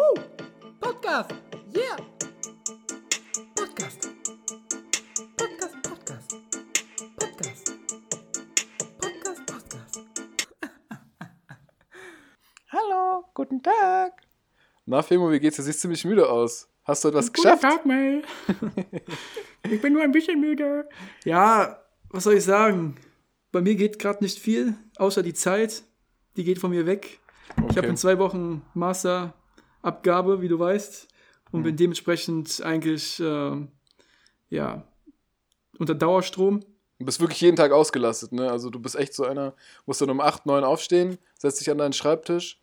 Woo! Podcast! Yeah! Podcast! Podcast, Podcast! Podcast! Podcast, Podcast! Hallo, guten Tag. Na, Femo, wie geht's? Du siehst ziemlich müde aus. Hast du etwas geschafft? Tag, Mel! ich bin nur ein bisschen müde. Ja, was soll ich sagen? Bei mir geht gerade nicht viel, außer die Zeit. Die geht von mir weg. Ich habe Okay. in zwei Wochen Masterabgabe, wie du weißt, und bin dementsprechend eigentlich äh, ja unter Dauerstrom. Du bist wirklich jeden Tag ausgelastet, ne? Also du bist echt so einer, musst dann um 8, 9 aufstehen, setzt dich an deinen Schreibtisch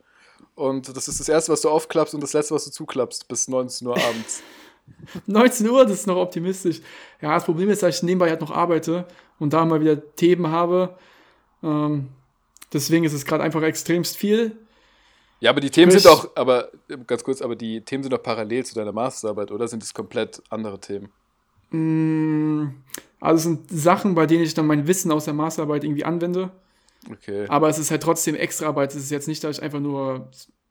und das ist das Erste, was du aufklappst und das Letzte, was du zuklappst, bis 19 Uhr abends. 19 Uhr, das ist noch optimistisch. Ja, das Problem ist, dass ich nebenbei halt noch arbeite und da mal wieder Themen habe. Ähm, deswegen ist es gerade einfach extremst viel. Ja, aber die Themen sind auch, aber ganz kurz, aber die Themen sind doch parallel zu deiner Masterarbeit, oder sind es komplett andere Themen? Mm, Also es sind Sachen, bei denen ich dann mein Wissen aus der Masterarbeit irgendwie anwende. Okay. Aber es ist halt trotzdem Extraarbeit. Es ist jetzt nicht, dass ich einfach nur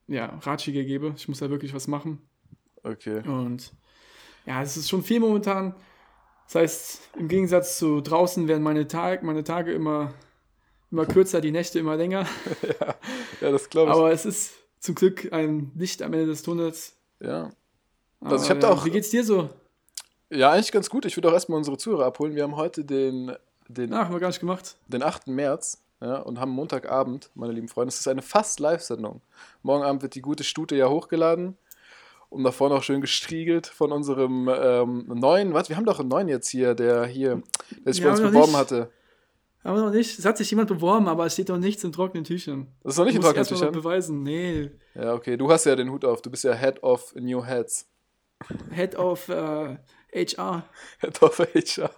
ja, Ratschläge gebe. Ich muss da wirklich was machen. Okay. Und ja, es ist schon viel momentan. Das heißt, im Gegensatz zu draußen werden meine, Tag, meine Tage immer, immer kürzer, die Nächte immer länger. Ja, das glaube ich. Aber es ist zum Glück ein Licht am Ende des Tunnels. ja. Aber, Also ich hab da ja, auch- Wie geht's dir so? ja, eigentlich ganz gut. Ich würde auch erstmal unsere Zuhörer abholen. Wir haben heute den, den, Ach, haben wir gar nicht gemacht. den 8. März ja, und haben Montagabend, meine lieben Freunde. Es ist eine fast Live-Sendung. Morgen Abend wird die gute Stute ja hochgeladen und davor noch schön gestriegelt von unserem ähm, neuen, was, wir haben doch einen neuen jetzt hier, der hier, der sich Ja, bei uns beworben hatte. Aber noch nicht. Es hat sich jemand beworben, aber es steht doch nichts in trockenen Tüchern. Das ist noch nicht in trockenen Tüchern. beweisen. Nee. Ja, okay, du hast ja den Hut auf. Du bist ja Head of New Heads. Head of äh, HR. Head of HR.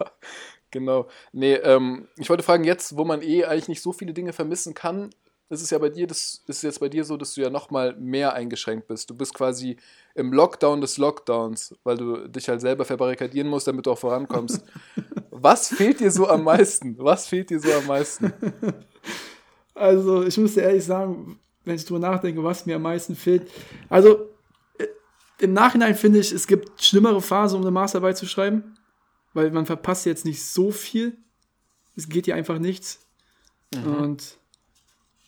Genau. Nee, ähm, ich wollte fragen, jetzt, wo man eh eigentlich nicht so viele Dinge vermissen kann, ist es ja bei dir, das ist jetzt bei dir so, dass du ja nochmal mehr eingeschränkt bist. Du bist quasi im Lockdown des Lockdowns, weil du dich halt selber verbarrikadieren musst, damit du auch vorankommst. Was fehlt dir so am meisten? Was fehlt dir so am meisten? Also, ich muss dir ehrlich sagen, wenn ich drüber nachdenke, was mir am meisten fehlt. Also, äh, im Nachhinein finde ich, es gibt schlimmere Phasen, um eine Masterarbeit zu schreiben, weil man verpasst jetzt nicht so viel. Es geht ja einfach nichts. Und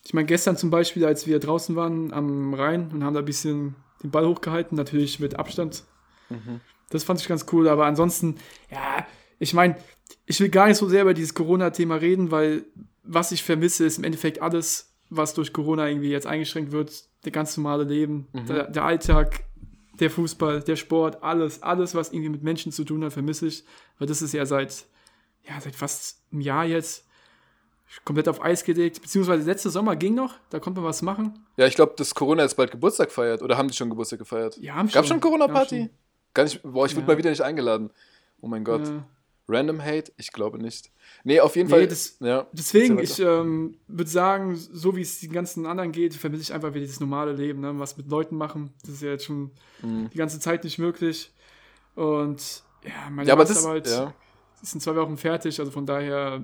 ich meine, gestern zum Beispiel, als wir draußen waren am Rhein und haben da ein bisschen den Ball hochgehalten, natürlich mit Abstand. Das fand ich ganz cool, aber ansonsten, ja, ich meine, ich will gar nicht so sehr über dieses Corona-Thema reden, weil was ich vermisse, ist im Endeffekt alles, was durch Corona irgendwie jetzt eingeschränkt wird. Der ganz normale Leben, der, der Alltag, der Fußball, der Sport, alles, alles, was irgendwie mit Menschen zu tun hat, vermisse ich. Weil das ist ja seit, ja, seit fast einem Jahr jetzt komplett auf Eis gelegt. Beziehungsweise letzte Sommer ging noch, da konnte man was machen. Ja, ich glaube, dass Corona jetzt bald Geburtstag feiert. Oder haben die schon Geburtstag gefeiert? Ja, haben Gab schon schon. Corona-Party? Gar nicht. Boah, ich wurde Ja. mal wieder nicht eingeladen. Oh mein Gott. Äh, Random Hate? Ich glaube nicht. Nee, auf jeden Nee, Fall. das- ja. Deswegen, ich ähm, würde sagen, so wie es den ganzen anderen geht, vermisse ich einfach wieder dieses normale Leben, ne? was mit Leuten machen. Das ist ja jetzt schon Mhm. die ganze Zeit nicht möglich. Und ja, meine Ja, aber das. Masterarbeit Ja. ist in zwei Wochen fertig, also von daher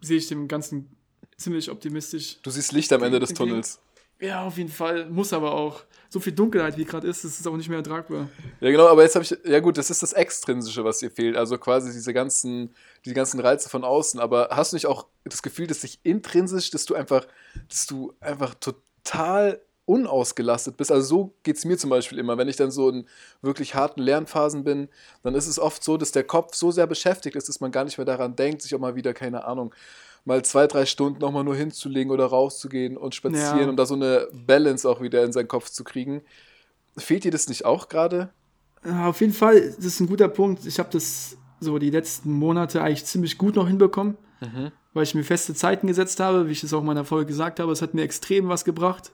sehe ich dem Ganzen ziemlich optimistisch. Du siehst Licht am Ende des Tunnels. Ja, auf jeden Fall, muss aber auch. So viel Dunkelheit, wie gerade ist, das ist auch nicht mehr ertragbar. Ja, genau, aber jetzt habe ich. Ja, gut, das ist das Extrinsische, was dir fehlt. Also quasi diese ganzen, die ganzen Reize von außen. Aber hast du nicht auch das Gefühl, dass dich intrinsisch, dass du einfach, dass du einfach total unausgelastet bist? Also so geht es mir zum Beispiel immer. Wenn ich dann so in wirklich harten Lernphasen bin, dann ist es oft so, dass der Kopf so sehr beschäftigt ist, dass man gar nicht mehr daran denkt, sich auch mal wieder, keine Ahnung, mal zwei, drei Stunden nochmal nur hinzulegen oder rauszugehen und spazieren, Ja. um da so eine Balance auch wieder in seinen Kopf zu kriegen. Fehlt dir das nicht auch gerade? Ja, auf jeden Fall, das ist ein guter Punkt. Ich habe das so die letzten Monate eigentlich ziemlich gut noch hinbekommen, weil ich mir feste Zeiten gesetzt habe, wie ich es auch in meiner Folge gesagt habe. Es hat mir extrem was gebracht.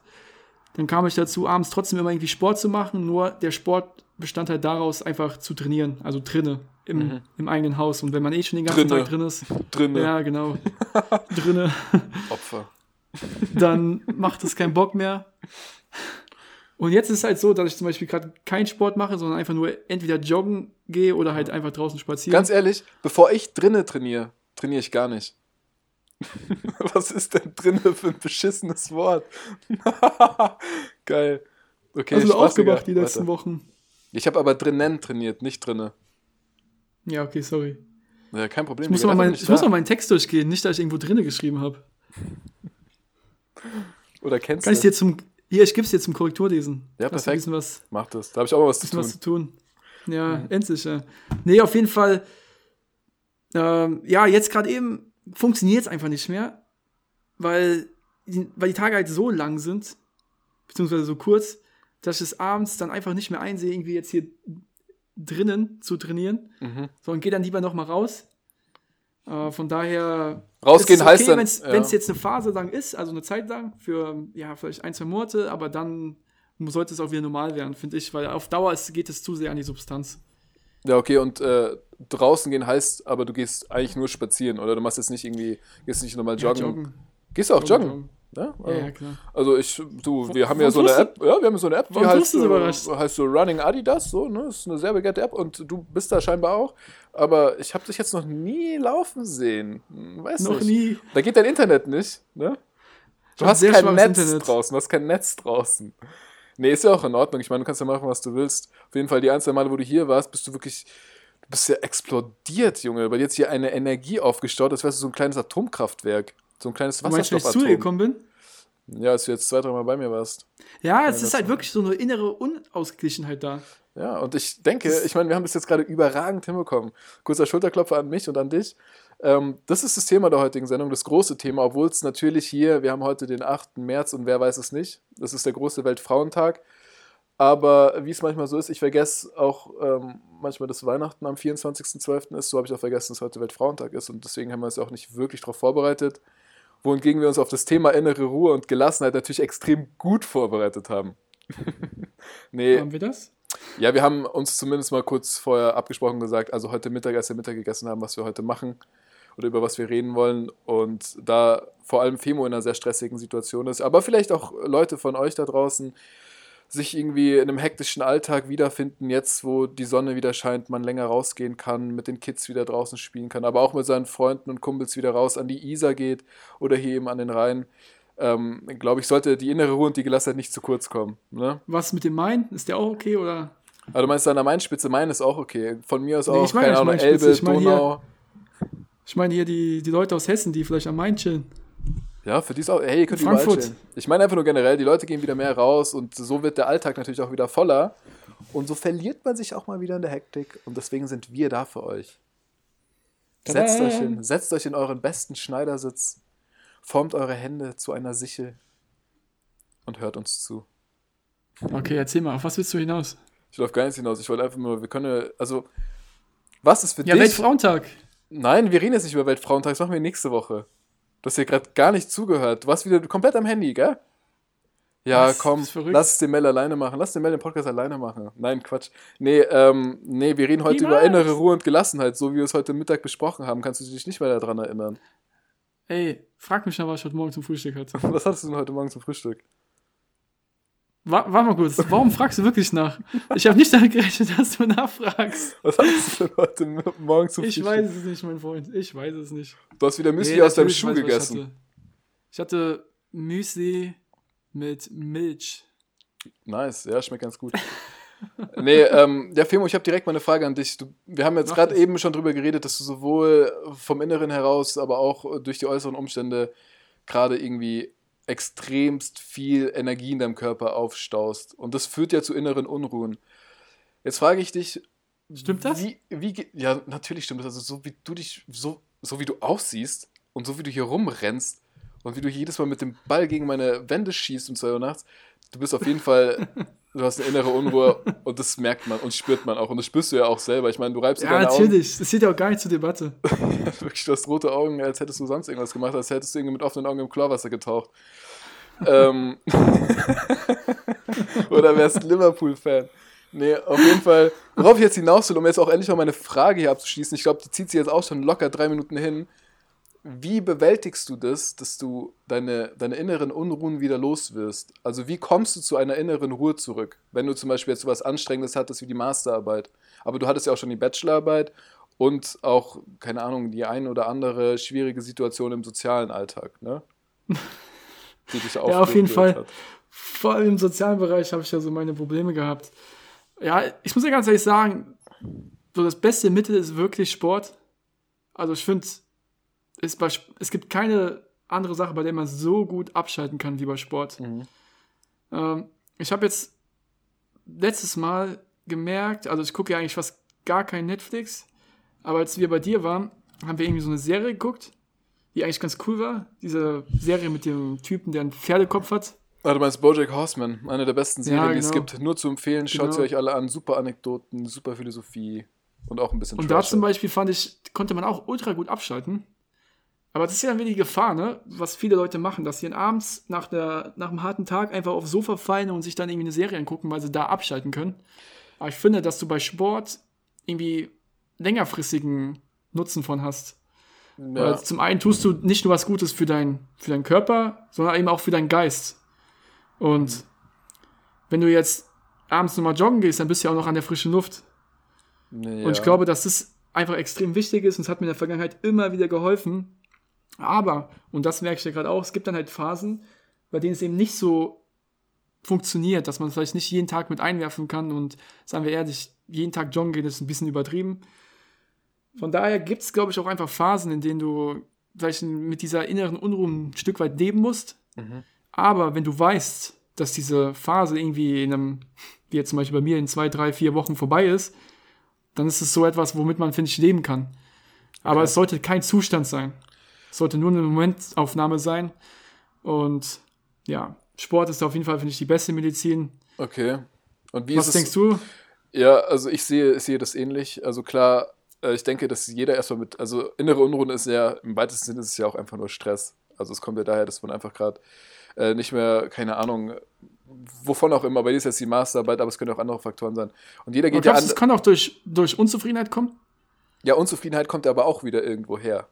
Dann kam ich dazu, abends trotzdem immer irgendwie Sport zu machen, nur der Sport bestand halt daraus, einfach zu trainieren, also drinne, im, im eigenen Haus. Und wenn man eh schon den ganzen Drinne. Tag drin ist, Drinne. ja, genau, drinne, Opfer. dann macht es keinen Bock mehr. Und jetzt ist es halt so, dass ich zum Beispiel gerade keinen Sport mache, sondern einfach nur entweder joggen gehe oder halt einfach draußen spazieren. Ganz ehrlich, bevor ich drinne trainiere, trainiere ich gar nicht. Was ist denn drinne für ein beschissenes Wort? Geil. Okay, Hast du auch spaßiger. gemacht die letzten Weiter. Wochen? Ich habe aber drinnen trainiert, nicht drinne. Ja, okay, sorry. Ja, kein Problem. Ich muss, mal, mein, ich muss mal meinen Text durchgehen, nicht, dass ich irgendwo drinne geschrieben habe. Oder kennst Kann ich du? dir zum. Hier, ich gib's dir zum Korrekturlesen. Ja, Hast perfekt. Was, Mach das. Da habe ich auch mal was zu tun. was zu tun. Ja, endlich, ja. Nee, auf jeden Fall. Ähm, ja, jetzt gerade eben funktioniert es einfach nicht mehr, weil die, weil die Tage halt so lang sind, beziehungsweise so kurz, dass ich es abends dann einfach nicht mehr einsehe, irgendwie jetzt hier drinnen zu trainieren, Mhm. sondern gehe dann lieber nochmal raus. Äh, von daher. Rausgehen es heißt dann- Wenn es ja. jetzt eine Phase lang ist, also eine Zeit lang, für ja, vielleicht ein, zwei Monate, aber dann sollte es auch wieder normal werden, finde ich, weil auf Dauer ist, geht es zu sehr an die Substanz. Ja, okay, und äh, draußen gehen heißt, aber du gehst eigentlich nur spazieren, oder? Du machst jetzt nicht irgendwie, gehst nicht nochmal Ja, joggen. Gehst du auch joggen? Ja, Ja, ja, klar. Also ich, du, wir haben ja warum so eine du- App, ja, wir haben so eine App, die heißt, du äh, heißt so Running Adidas, so, ne, ist eine sehr begehrte App und du bist da scheinbar auch, aber ich habe dich jetzt noch nie laufen sehen, Hm, weiß Noch nicht. nie. Da geht dein Internet nicht, ne? Du hast kein Netz Internet. draußen, du hast kein Netz draußen. Nee, ist ja auch in Ordnung. Ich meine, du kannst ja machen, was du willst. Auf jeden Fall, die ein, zwei Male, wo du hier warst, bist du wirklich, du bist ja explodiert, Junge. Weil jetzt hier eine Energie aufgestaut, als wärst du so ein kleines Atomkraftwerk. So ein kleines Du meinst, wenn ich zu dir Wasserstoffatom. gekommen bin? Ja, als du jetzt zwei, drei Mal bei mir warst. Ja, es das ist halt war- wirklich so eine innere Unausgeglichenheit da. Ja, und ich denke, ich meine, wir haben das jetzt gerade überragend hinbekommen. Kurzer Schulterklopfer an mich und an dich. Ähm, das ist das Thema der heutigen Sendung, das große Thema, obwohl es natürlich hier, wir haben heute den 8. März und wer weiß es nicht. Das ist der große Weltfrauentag. Aber wie es manchmal so ist, ich vergesse auch ähm, manchmal, dass Weihnachten am 24.12. ist. So habe ich auch vergessen, dass heute Weltfrauentag ist. Und deswegen haben wir uns ja auch nicht wirklich darauf vorbereitet. Wohingegen wir uns auf das Thema innere Ruhe und Gelassenheit natürlich extrem gut vorbereitet haben. nee, Haben wir das? ja, wir haben uns zumindest mal kurz vorher abgesprochen gesagt, also heute Mittag, als wir Mittag gegessen haben, was wir heute machen oder über was wir reden wollen. Und da vor allem Femo in einer sehr stressigen Situation ist, aber vielleicht auch Leute von euch da draußen sich irgendwie in einem hektischen Alltag wiederfinden, jetzt wo die Sonne wieder scheint, man länger rausgehen kann, mit den Kids wieder draußen spielen kann, aber auch mit seinen Freunden und Kumpels wieder raus an die Isar geht oder hier eben an den Rhein. Ähm, Glaube ich, sollte die innere Ruhe und die Gelassenheit nicht zu kurz kommen. Ne? Was mit dem Main? Ist der auch okay oder? Aber du meinst an der Mainspitze, Main ist auch okay. Von mir aus Nee, auch, keine Ahnung, Elbe, ich meine hier- Donau. Ich meine hier die, die Leute aus Hessen, die vielleicht am Main chillen. Ja, für die ist auch, hey, ihr könnt überall Frankfurt. chillen. Ich meine einfach nur generell, die Leute gehen wieder mehr raus und so wird der Alltag natürlich auch wieder voller. Und so verliert man sich auch mal wieder in der Hektik. Und deswegen sind wir da für euch. Setzt euch, hin, setzt euch in euren besten Schneidersitz, formt eure Hände zu einer Sichel und hört uns zu. Okay, erzähl mal, auf was willst du hinaus? Ich laufe gar nicht hinaus. Ich wollte einfach nur, wir können, ja- also, was ist für Ja, dich? Weltfrauentag. Nein, wir reden jetzt nicht über Weltfrauentag, das machen wir nächste Woche. Du hast hier gerade gar nicht zugehört. Du warst wieder komplett am Handy, gell? Ja, Was? komm, lass es den Mel alleine machen. Lass den Mel den Podcast alleine machen. Nein, Quatsch. Nee, ähm, nee, wir reden heute über Niemals. innere Ruhe und Gelassenheit, so wie wir es heute Mittag besprochen haben. Kannst du dich nicht mehr daran erinnern? Ey, frag mich mal, was ich heute Morgen zum Frühstück hatte. Was hattest du denn heute Morgen zum Frühstück? Wa warte mal kurz, warum fragst du wirklich nach? Ich habe nicht damit gerechnet, dass du nachfragst. Was hattest du denn heute Morgen zum Ich weiß es nicht, mein Freund. Ich weiß es nicht. Du hast wieder Müsli Nee, aus deinem Schuh weiß gegessen. Ich hatte. ich hatte Müsli mit Milch. Nice, ja, schmeckt ganz gut. nee, ähm, ja, Femo, ich habe direkt mal eine Frage an dich. Du, wir haben jetzt gerade eben schon drüber geredet, dass du sowohl vom Inneren heraus, aber auch durch die äußeren Umstände gerade irgendwie extremst viel Energie in deinem Körper aufstaust. Und das führt ja zu inneren Unruhen. Jetzt frage ich dich, Stimmt das? Wie, wie, ja, natürlich stimmt das. Also so wie du dich, so, so wie du aussiehst und so wie du hier rumrennst und wie du jedes Mal mit dem Ball gegen meine Wände schießt um 2 Uhr nachts, du bist auf jeden Fall, du hast eine innere Unruhe und das merkt man und spürt man auch. Und das spürst du ja auch selber. Ich meine, du reibst dir Ja, deine Augen. natürlich. Das steht ja auch gar nicht zur Debatte. Wirklich, du hast rote Augen, als hättest du sonst irgendwas gemacht, als hättest du irgendwie mit offenen Augen im Chlorwasser getaucht. ähm, oder wärst Liverpool-Fan. Nee, auf jeden Fall, worauf ich jetzt hinaus will, um jetzt auch endlich mal meine Frage hier abzuschließen, ich glaube, die zieht sich jetzt auch schon locker drei Minuten hin. Wie bewältigst du das, dass du deine, deine inneren Unruhen wieder los wirst? Also wie kommst du zu einer inneren Ruhe zurück, wenn du zum Beispiel jetzt so was Anstrengendes hattest wie die Masterarbeit? Aber du hattest ja auch schon die Bachelorarbeit und auch, keine Ahnung, die ein oder andere schwierige Situation im sozialen Alltag, ne? Die dich Ja, auf jeden Fall. hat. vor allem im sozialen Bereich habe ich ja so meine Probleme gehabt. Ja, ich muss ja ganz ehrlich sagen, so das beste Mittel ist wirklich Sport. Also ich finde, es, es gibt keine andere Sache, bei der man so gut abschalten kann wie bei Sport. Mhm. Ähm, ich habe jetzt letztes Mal gemerkt, also ich gucke ja eigentlich fast gar kein Netflix, aber als wir bei dir waren, haben wir irgendwie so eine Serie geguckt, die eigentlich ganz cool war. Diese Serie mit dem Typen, der einen Pferdekopf hat. Ah, du meinst Bojack Horseman, eine der besten Serien, ja, genau. die es genau. gibt. Nur zu empfehlen, schaut genau. sie euch alle an. Super Anekdoten, super Philosophie und auch ein bisschen Und Trash. da zum Beispiel fand ich, konnte man auch ultra gut abschalten. Aber das ist ja dann wieder die Gefahr, ne? was viele Leute machen, dass sie dann abends nach, der, nach einem harten Tag einfach aufs Sofa fallen und sich dann irgendwie eine Serie angucken, weil sie da abschalten können. Aber ich finde, dass du bei Sport irgendwie längerfristigen Nutzen von hast. Ja. Weil zum einen tust du nicht nur was Gutes für, dein, für deinen Körper, sondern eben auch für deinen Geist. Und mhm. wenn du jetzt abends nochmal joggen gehst, dann bist du ja auch noch an der frischen Luft. Ja. Und ich glaube, dass das einfach extrem wichtig ist und es hat mir in der Vergangenheit immer wieder geholfen. Aber, und das merke ich ja gerade auch, es gibt dann halt Phasen, bei denen es eben nicht so funktioniert, dass man vielleicht nicht jeden Tag mit einwerfen kann und sagen wir ehrlich, jeden Tag joggen geht, ist ein bisschen übertrieben. Von daher gibt es, glaube ich, auch einfach Phasen, in denen du vielleicht mit dieser inneren Unruhe ein Stück weit leben musst. Mhm. Aber wenn du weißt, dass diese Phase irgendwie in einem, wie jetzt zum Beispiel bei mir, in zwei, drei, vier Wochen vorbei ist, dann ist es so etwas, womit man, finde ich, leben kann. Aber okay. es sollte kein Zustand sein. Es sollte nur eine Momentaufnahme sein. Und ja, Sport ist auf jeden Fall, finde ich, die beste Medizin. Okay. Und wie Was denkst du? Ja, also ich sehe, ich sehe das ähnlich. Also klar, äh, ich denke, dass jeder erstmal mit, also innere Unruhe ist ja, im weitesten Sinne ist es ja auch einfach nur Stress. Also es kommt ja daher, dass man einfach gerade äh, nicht mehr, keine Ahnung, wovon auch immer, bei dir ist jetzt die Masterarbeit, aber es können auch andere Faktoren sein. Und jeder geht und ja an. Es kann auch durch, durch Unzufriedenheit kommen? Ja, Unzufriedenheit kommt aber auch wieder irgendwo her.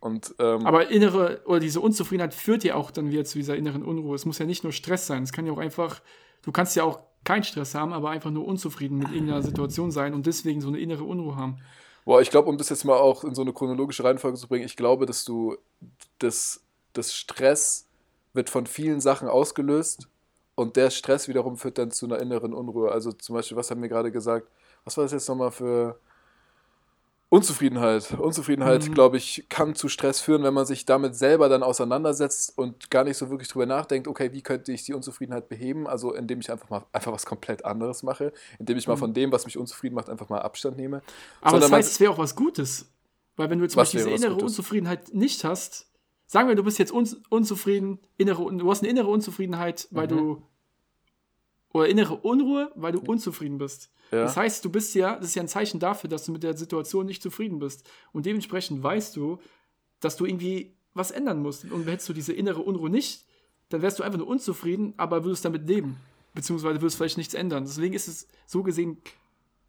Und, ähm, aber innere, oder diese Unzufriedenheit führt ja auch dann wieder zu dieser inneren Unruhe. Es muss ja nicht nur Stress sein, es kann ja auch einfach, du kannst ja auch keinen Stress haben, aber einfach nur unzufrieden mit irgendeiner Situation sein und deswegen so eine innere Unruhe haben. Boah, ich glaube, um das jetzt mal auch in so eine chronologische Reihenfolge zu bringen, ich glaube, dass du das, das Stress wird von vielen Sachen ausgelöst und der Stress wiederum führt dann zu einer inneren Unruhe. Also zum Beispiel, was haben wir gerade gesagt? Was war das jetzt nochmal für Unzufriedenheit. Unzufriedenheit, mhm. glaube ich, kann zu Stress führen, wenn man sich damit selber dann auseinandersetzt und gar nicht so wirklich drüber nachdenkt, okay, wie könnte ich die Unzufriedenheit beheben? Also indem ich einfach mal einfach was komplett anderes mache, indem ich mal mhm. von dem, was mich unzufrieden macht, einfach mal Abstand nehme. Aber Sondern das heißt, es wäre auch was Gutes. Weil wenn du zum Beispiel diese innere? Unzufriedenheit nicht hast, sagen wir, du bist jetzt un unzufrieden, innere, du hast eine innere Unzufriedenheit, weil mhm. du oder innere Unruhe, weil du unzufrieden bist. Ja. Das heißt, du bist ja, das ist ja ein Zeichen dafür, dass du mit der Situation nicht zufrieden bist. Und dementsprechend weißt du, dass du irgendwie was ändern musst. Und hättest du diese innere Unruhe nicht, dann wärst du einfach nur unzufrieden, aber würdest damit leben. Beziehungsweise würdest vielleicht nichts ändern. Deswegen ist es so gesehen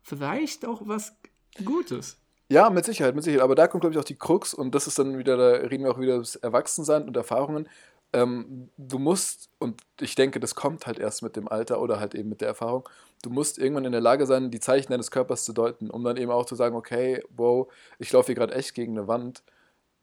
vielleicht auch was Gutes. Ja, mit Sicherheit, mit Sicherheit. Aber da kommt, glaube ich, auch die Krux und das ist dann wieder, da reden wir auch wieder über das Erwachsensein und Erfahrungen ähm, du musst, und ich denke, das kommt halt erst mit dem Alter oder halt eben mit der Erfahrung, du musst irgendwann in der Lage sein, die Zeichen deines Körpers zu deuten, um dann eben auch zu sagen, okay, wow, ich laufe hier gerade echt gegen eine Wand.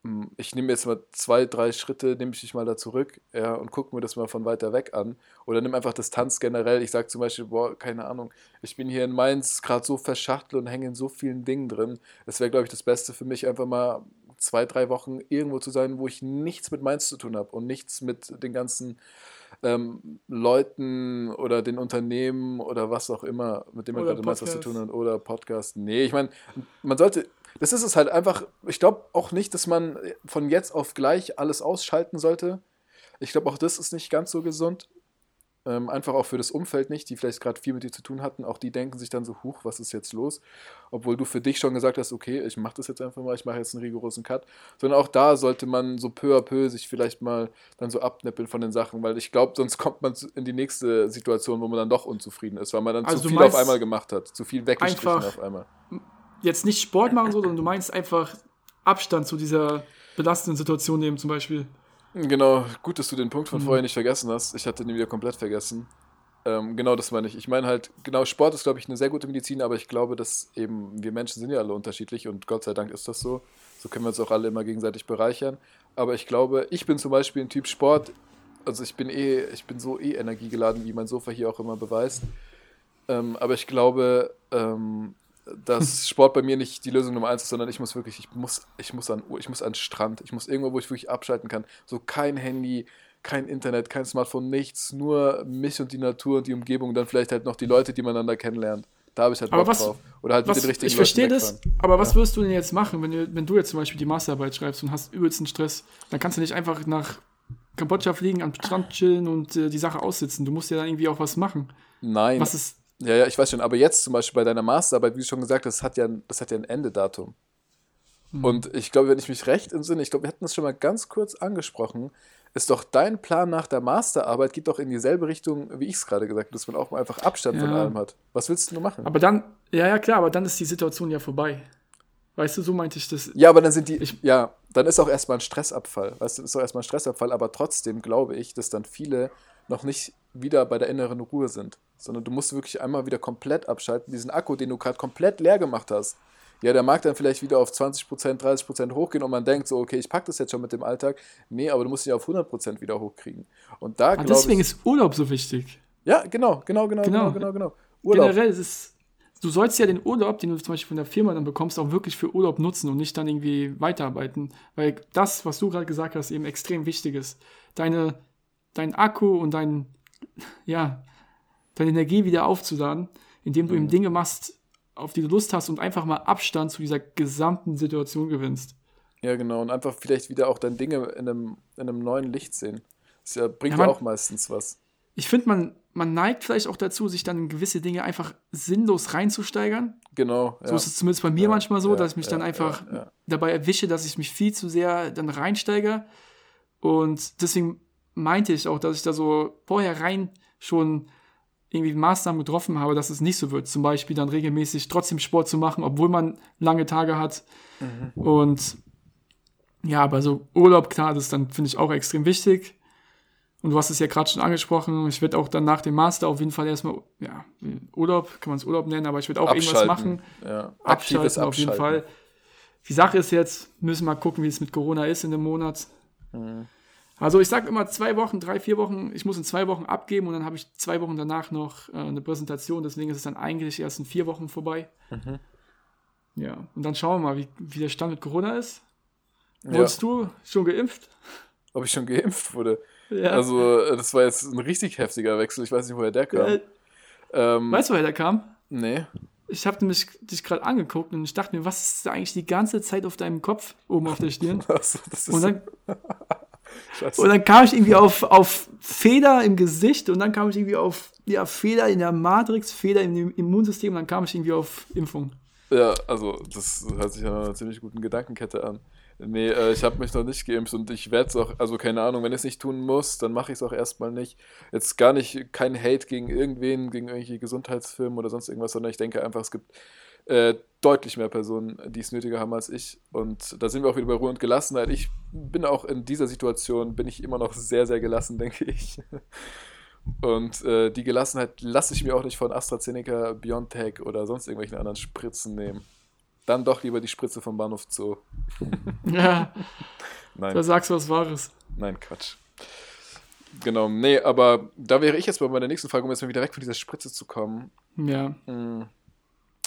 Hm, ich nehme jetzt mal zwei, drei Schritte, nehme ich mich mal da zurück ja, und gucke mir das mal von weiter weg an. Oder nimm einfach Distanz generell. Ich sage zum Beispiel, boah, keine Ahnung, ich bin hier in Mainz gerade so verschachtelt und hänge in so vielen Dingen drin. Es wäre, glaube ich, das Beste für mich, einfach mal zwei, drei Wochen irgendwo zu sein, wo ich nichts mit Mainz zu tun habe und nichts mit den ganzen ähm, Leuten oder den Unternehmen oder was auch immer, mit dem man gerade Mainz was zu tun hat, oder Podcast. Nee, ich meine, man sollte, das ist es halt einfach, ich glaube auch nicht, dass man von jetzt auf gleich alles ausschalten sollte. Ich glaube auch das ist nicht ganz so gesund. Ähm, einfach auch für das Umfeld nicht, die vielleicht gerade viel mit dir zu tun hatten. Auch die denken sich dann so, huch, was ist jetzt los? Obwohl du für dich schon gesagt hast, okay, ich mache das jetzt einfach mal, ich mache jetzt einen rigorosen Cut. Sondern auch da sollte man so peu à peu sich vielleicht mal dann so abnippeln von den Sachen, weil ich glaube, sonst kommt man in die nächste Situation, wo man dann doch unzufrieden ist, weil man dann also zu viel auf einmal gemacht hat, zu viel weggestrichen auf einmal. Jetzt nicht Sport machen, so, sondern du meinst einfach Abstand zu dieser belastenden Situation nehmen, zum Beispiel. Genau, gut, dass du den Punkt von mhm. vorher nicht vergessen hast. Ich hatte den wieder komplett vergessen. Ähm, genau, das meine ich. Ich meine halt, genau, Sport ist, glaube ich, eine sehr gute Medizin, aber ich glaube, dass eben, wir Menschen sind ja alle unterschiedlich und Gott sei Dank ist das so. So können wir uns auch alle immer gegenseitig bereichern. Aber ich glaube, ich bin zum Beispiel ein Typ Sport, also ich bin eh, ich bin so eh energiegeladen, wie mein Sofa hier auch immer beweist. Ähm, aber ich glaube, ähm, dass Sport bei mir nicht die Lösung Nummer eins ist, sondern ich muss wirklich, ich muss, ich muss an, ich muss an den Strand, ich muss irgendwo, wo ich wirklich abschalten kann. So kein Handy, kein Internet, kein Smartphone, nichts, nur mich und die Natur und die Umgebung, dann vielleicht halt noch die Leute, die man da kennenlernt. Da habe ich halt Bock was- drauf. Oder halt Was, mit den richtigen ich verstehe das, aber was Ja. wirst du denn jetzt machen, wenn du, wenn du jetzt zum Beispiel die Masterarbeit schreibst und hast übelsten Stress? Dann kannst du nicht einfach nach Kambodscha fliegen, am Strand chillen und äh, die Sache aussitzen. Du musst ja dann irgendwie auch was machen. Nein, Was ist. Ja, ja, ich weiß schon, aber jetzt zum Beispiel bei deiner Masterarbeit, wie du schon gesagt hast, das hat ja, ein- das hat ja ein Endedatum. Hm. Und ich glaube, wenn ich mich recht entsinne, ich glaube, wir hatten das schon mal ganz kurz angesprochen, ist doch dein Plan nach der Masterarbeit geht doch in dieselbe Richtung, wie ich es gerade gesagt habe, dass man auch mal einfach Abstand von Ja. allem hat. Was willst du nur machen? Aber dann, ja, ja, klar, aber dann ist die Situation ja vorbei. Weißt du, so meinte ich das. Ja, aber dann sind die, Ich- ja, dann ist auch erstmal ein Stressabfall. Weißt du, ist auch erstmal ein Stressabfall, aber trotzdem glaube ich, dass dann viele noch nicht wieder bei der inneren Ruhe sind. Sondern du musst wirklich einmal wieder komplett abschalten. Diesen Akku, den du gerade komplett leer gemacht hast. Ja, der mag dann vielleicht wieder auf 20%, 30% hochgehen und man denkt so, okay, ich packe das jetzt schon mit dem Alltag. Nee, aber du musst ihn auf 100% wieder hochkriegen. Und da Ah, glaube deswegen ich. ist Urlaub so wichtig. Ja, genau, genau, genau, genau, Genau. genau, genau. Urlaub. Generell ist es. Du sollst ja den Urlaub, den du zum Beispiel von der Firma dann bekommst, auch wirklich für Urlaub nutzen und nicht dann irgendwie weiterarbeiten. Weil das, was du gerade gesagt hast, eben extrem wichtig ist. Deine, dein Akku und dein, ja, deine Energie wieder aufzuladen, indem du eben Dinge machst, auf die du Lust hast und einfach mal Abstand zu dieser gesamten Situation gewinnst. Ja, genau. Und einfach vielleicht wieder auch deine Dinge in einem, in einem neuen Licht sehen. Das ja, bringt Ja, ja, man- auch meistens was. Ich finde, man, man neigt vielleicht auch dazu, sich dann in gewisse Dinge einfach sinnlos reinzusteigern. Genau. So ist es zumindest bei mir Ja, manchmal so, ja, dass ich mich dann ja, einfach ja, ja. dabei erwische, dass ich mich viel zu sehr dann reinsteige. Und deswegen meinte ich auch, dass ich da so vorher rein schon irgendwie Maßnahmen getroffen habe, dass es nicht so wird. Zum Beispiel dann regelmäßig trotzdem Sport zu machen, obwohl man lange Tage hat. Mhm. Und ja, aber so Urlaub, klar, das ist dann, finde ich, auch extrem wichtig. Und du hast es ja gerade schon angesprochen. Ich werde auch dann nach dem Master auf jeden Fall erstmal, ja, Urlaub, kann man es Urlaub nennen, aber ich werde auch irgendwas machen Ja. abschalten Aktives auf jeden Fall. Die Sache ist jetzt, müssen wir mal gucken, wie es mit Corona ist in dem Monat. Mhm. Also ich sage immer zwei Wochen, drei, vier Wochen, ich muss in zwei Wochen abgeben und dann habe ich zwei Wochen danach noch äh, eine Präsentation, deswegen ist es dann eigentlich erst in vier Wochen vorbei. Mhm. Ja, und dann schauen wir mal, wie, wie der Stand mit Corona ist. Ja. Wurdest du schon geimpft? Ob ich schon geimpft wurde. Ja. Also, äh, das war jetzt ein richtig heftiger Wechsel. Ich weiß nicht, woher der kam. äh, Ähm, weißt du, woher der kam? nee. Ich habe mich dich gerade angeguckt und ich dachte mir, was ist da eigentlich die ganze Zeit auf deinem Kopf oben auf der Stirn? Ist Und dann, Scheiße. Und dann kam ich irgendwie auf, auf Feder im Gesicht und dann kam ich irgendwie auf ja, Feder in der Matrix, Feder im Immunsystem und dann kam ich irgendwie auf Impfung. Ja, also, das hört sich ja nach einer ziemlich guten Gedankenkette an. Nee, äh, ich habe mich noch nicht geimpft und ich werde es auch, also keine Ahnung, wenn ich es nicht tun muss, dann mache ich es auch erstmal nicht. Jetzt gar nicht, kein Hate gegen irgendwen, gegen irgendwelche Gesundheitsfirmen oder sonst irgendwas, sondern ich denke einfach, es gibt äh, deutlich mehr Personen, die es nötiger haben als ich. Und da sind wir auch wieder bei Ruhe und Gelassenheit. Ich bin auch in dieser Situation, bin ich immer noch sehr, sehr gelassen, denke ich. Und äh, die Gelassenheit lasse ich mir auch nicht von AstraZeneca, BioNTech oder sonst irgendwelchen anderen Spritzen nehmen. Dann doch lieber die Spritze vom Bahnhof Zoo. Ja, Nein, da sagst du was Wahres. nein, Quatsch. Genau, nee, aber da wäre ich jetzt bei meiner nächsten Frage, um jetzt mal wieder weg von dieser Spritze zu kommen. Ja. Hm,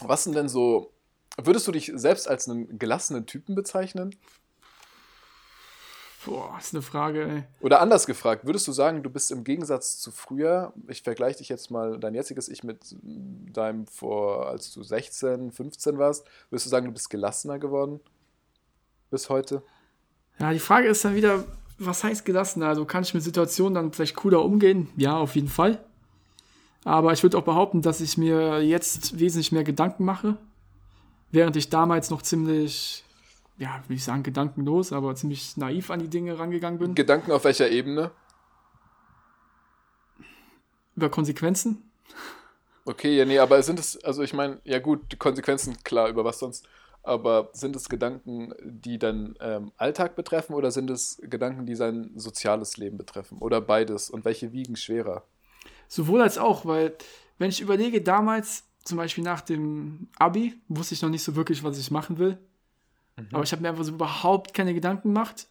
Was sind denn so, würdest du dich selbst als einen gelassenen Typen bezeichnen? Boah, ist eine Frage, ey. Oder anders gefragt, würdest du sagen, du bist im Gegensatz zu früher, ich vergleiche dich jetzt mal, dein jetziges Ich mit deinem vor, als du 16, 15 warst, würdest du sagen, du bist gelassener geworden? Bis heute? Ja, die Frage ist dann wieder, was heißt gelassen? Also kann ich mit Situationen dann vielleicht cooler umgehen? Ja, auf jeden Fall. Aber ich würde auch behaupten, dass ich mir jetzt wesentlich mehr Gedanken mache, während ich damals noch ziemlich, ja, will ich sagen, gedankenlos, aber ziemlich naiv an die Dinge rangegangen bin. Gedanken auf welcher Ebene? Über Konsequenzen. Okay, ja, nee, aber sind es, also ich meine, ja gut, die Konsequenzen, klar, über was sonst, aber sind es Gedanken, die deinen ähm, Alltag betreffen oder sind es Gedanken, die sein soziales Leben betreffen? Oder beides? Und welche wiegen schwerer? Sowohl als auch, weil wenn ich überlege, damals, zum Beispiel nach dem Abi, wusste ich noch nicht so wirklich, was ich machen will. Aber ich habe mir einfach so überhaupt keine Gedanken gemacht.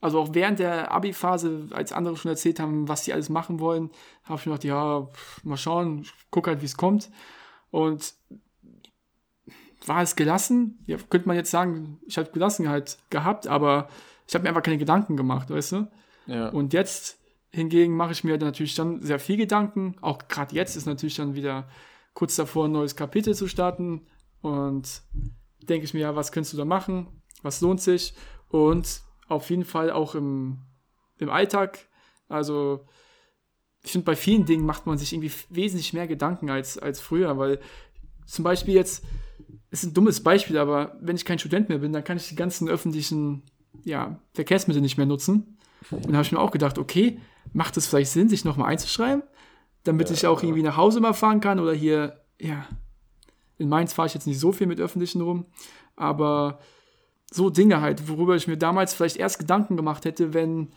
Also auch während der Abi-Phase, als andere schon erzählt haben, was sie alles machen wollen, habe ich mir gedacht, ja, mal schauen, guck halt, wie es kommt. Und war es gelassen? Ja, könnte man jetzt sagen, ich habe Gelassenheit gehabt, aber ich habe mir einfach keine Gedanken gemacht, weißt du? Ja. Und jetzt hingegen mache ich mir natürlich dann sehr viel Gedanken. Auch gerade jetzt ist natürlich dann wieder kurz davor, ein neues Kapitel zu starten. Und denke ich mir, ja, was könntest du da machen? Was lohnt sich? Und auf jeden Fall auch im, im Alltag. Also, ich finde, bei vielen Dingen macht man sich irgendwie wesentlich mehr Gedanken als, als früher, weil zum Beispiel jetzt, ist ein dummes Beispiel, aber wenn ich kein Student mehr bin, dann kann ich die ganzen öffentlichen ja, Verkehrsmittel nicht mehr nutzen. Und da habe ich mir auch gedacht, okay, macht es vielleicht Sinn, sich nochmal einzuschreiben, damit Ja. ich auch irgendwie nach Hause mal fahren kann oder hier, ja, in Mainz fahre ich jetzt nicht so viel mit öffentlichen rum, aber so Dinge halt, worüber ich mir damals vielleicht erst Gedanken gemacht hätte, wenn,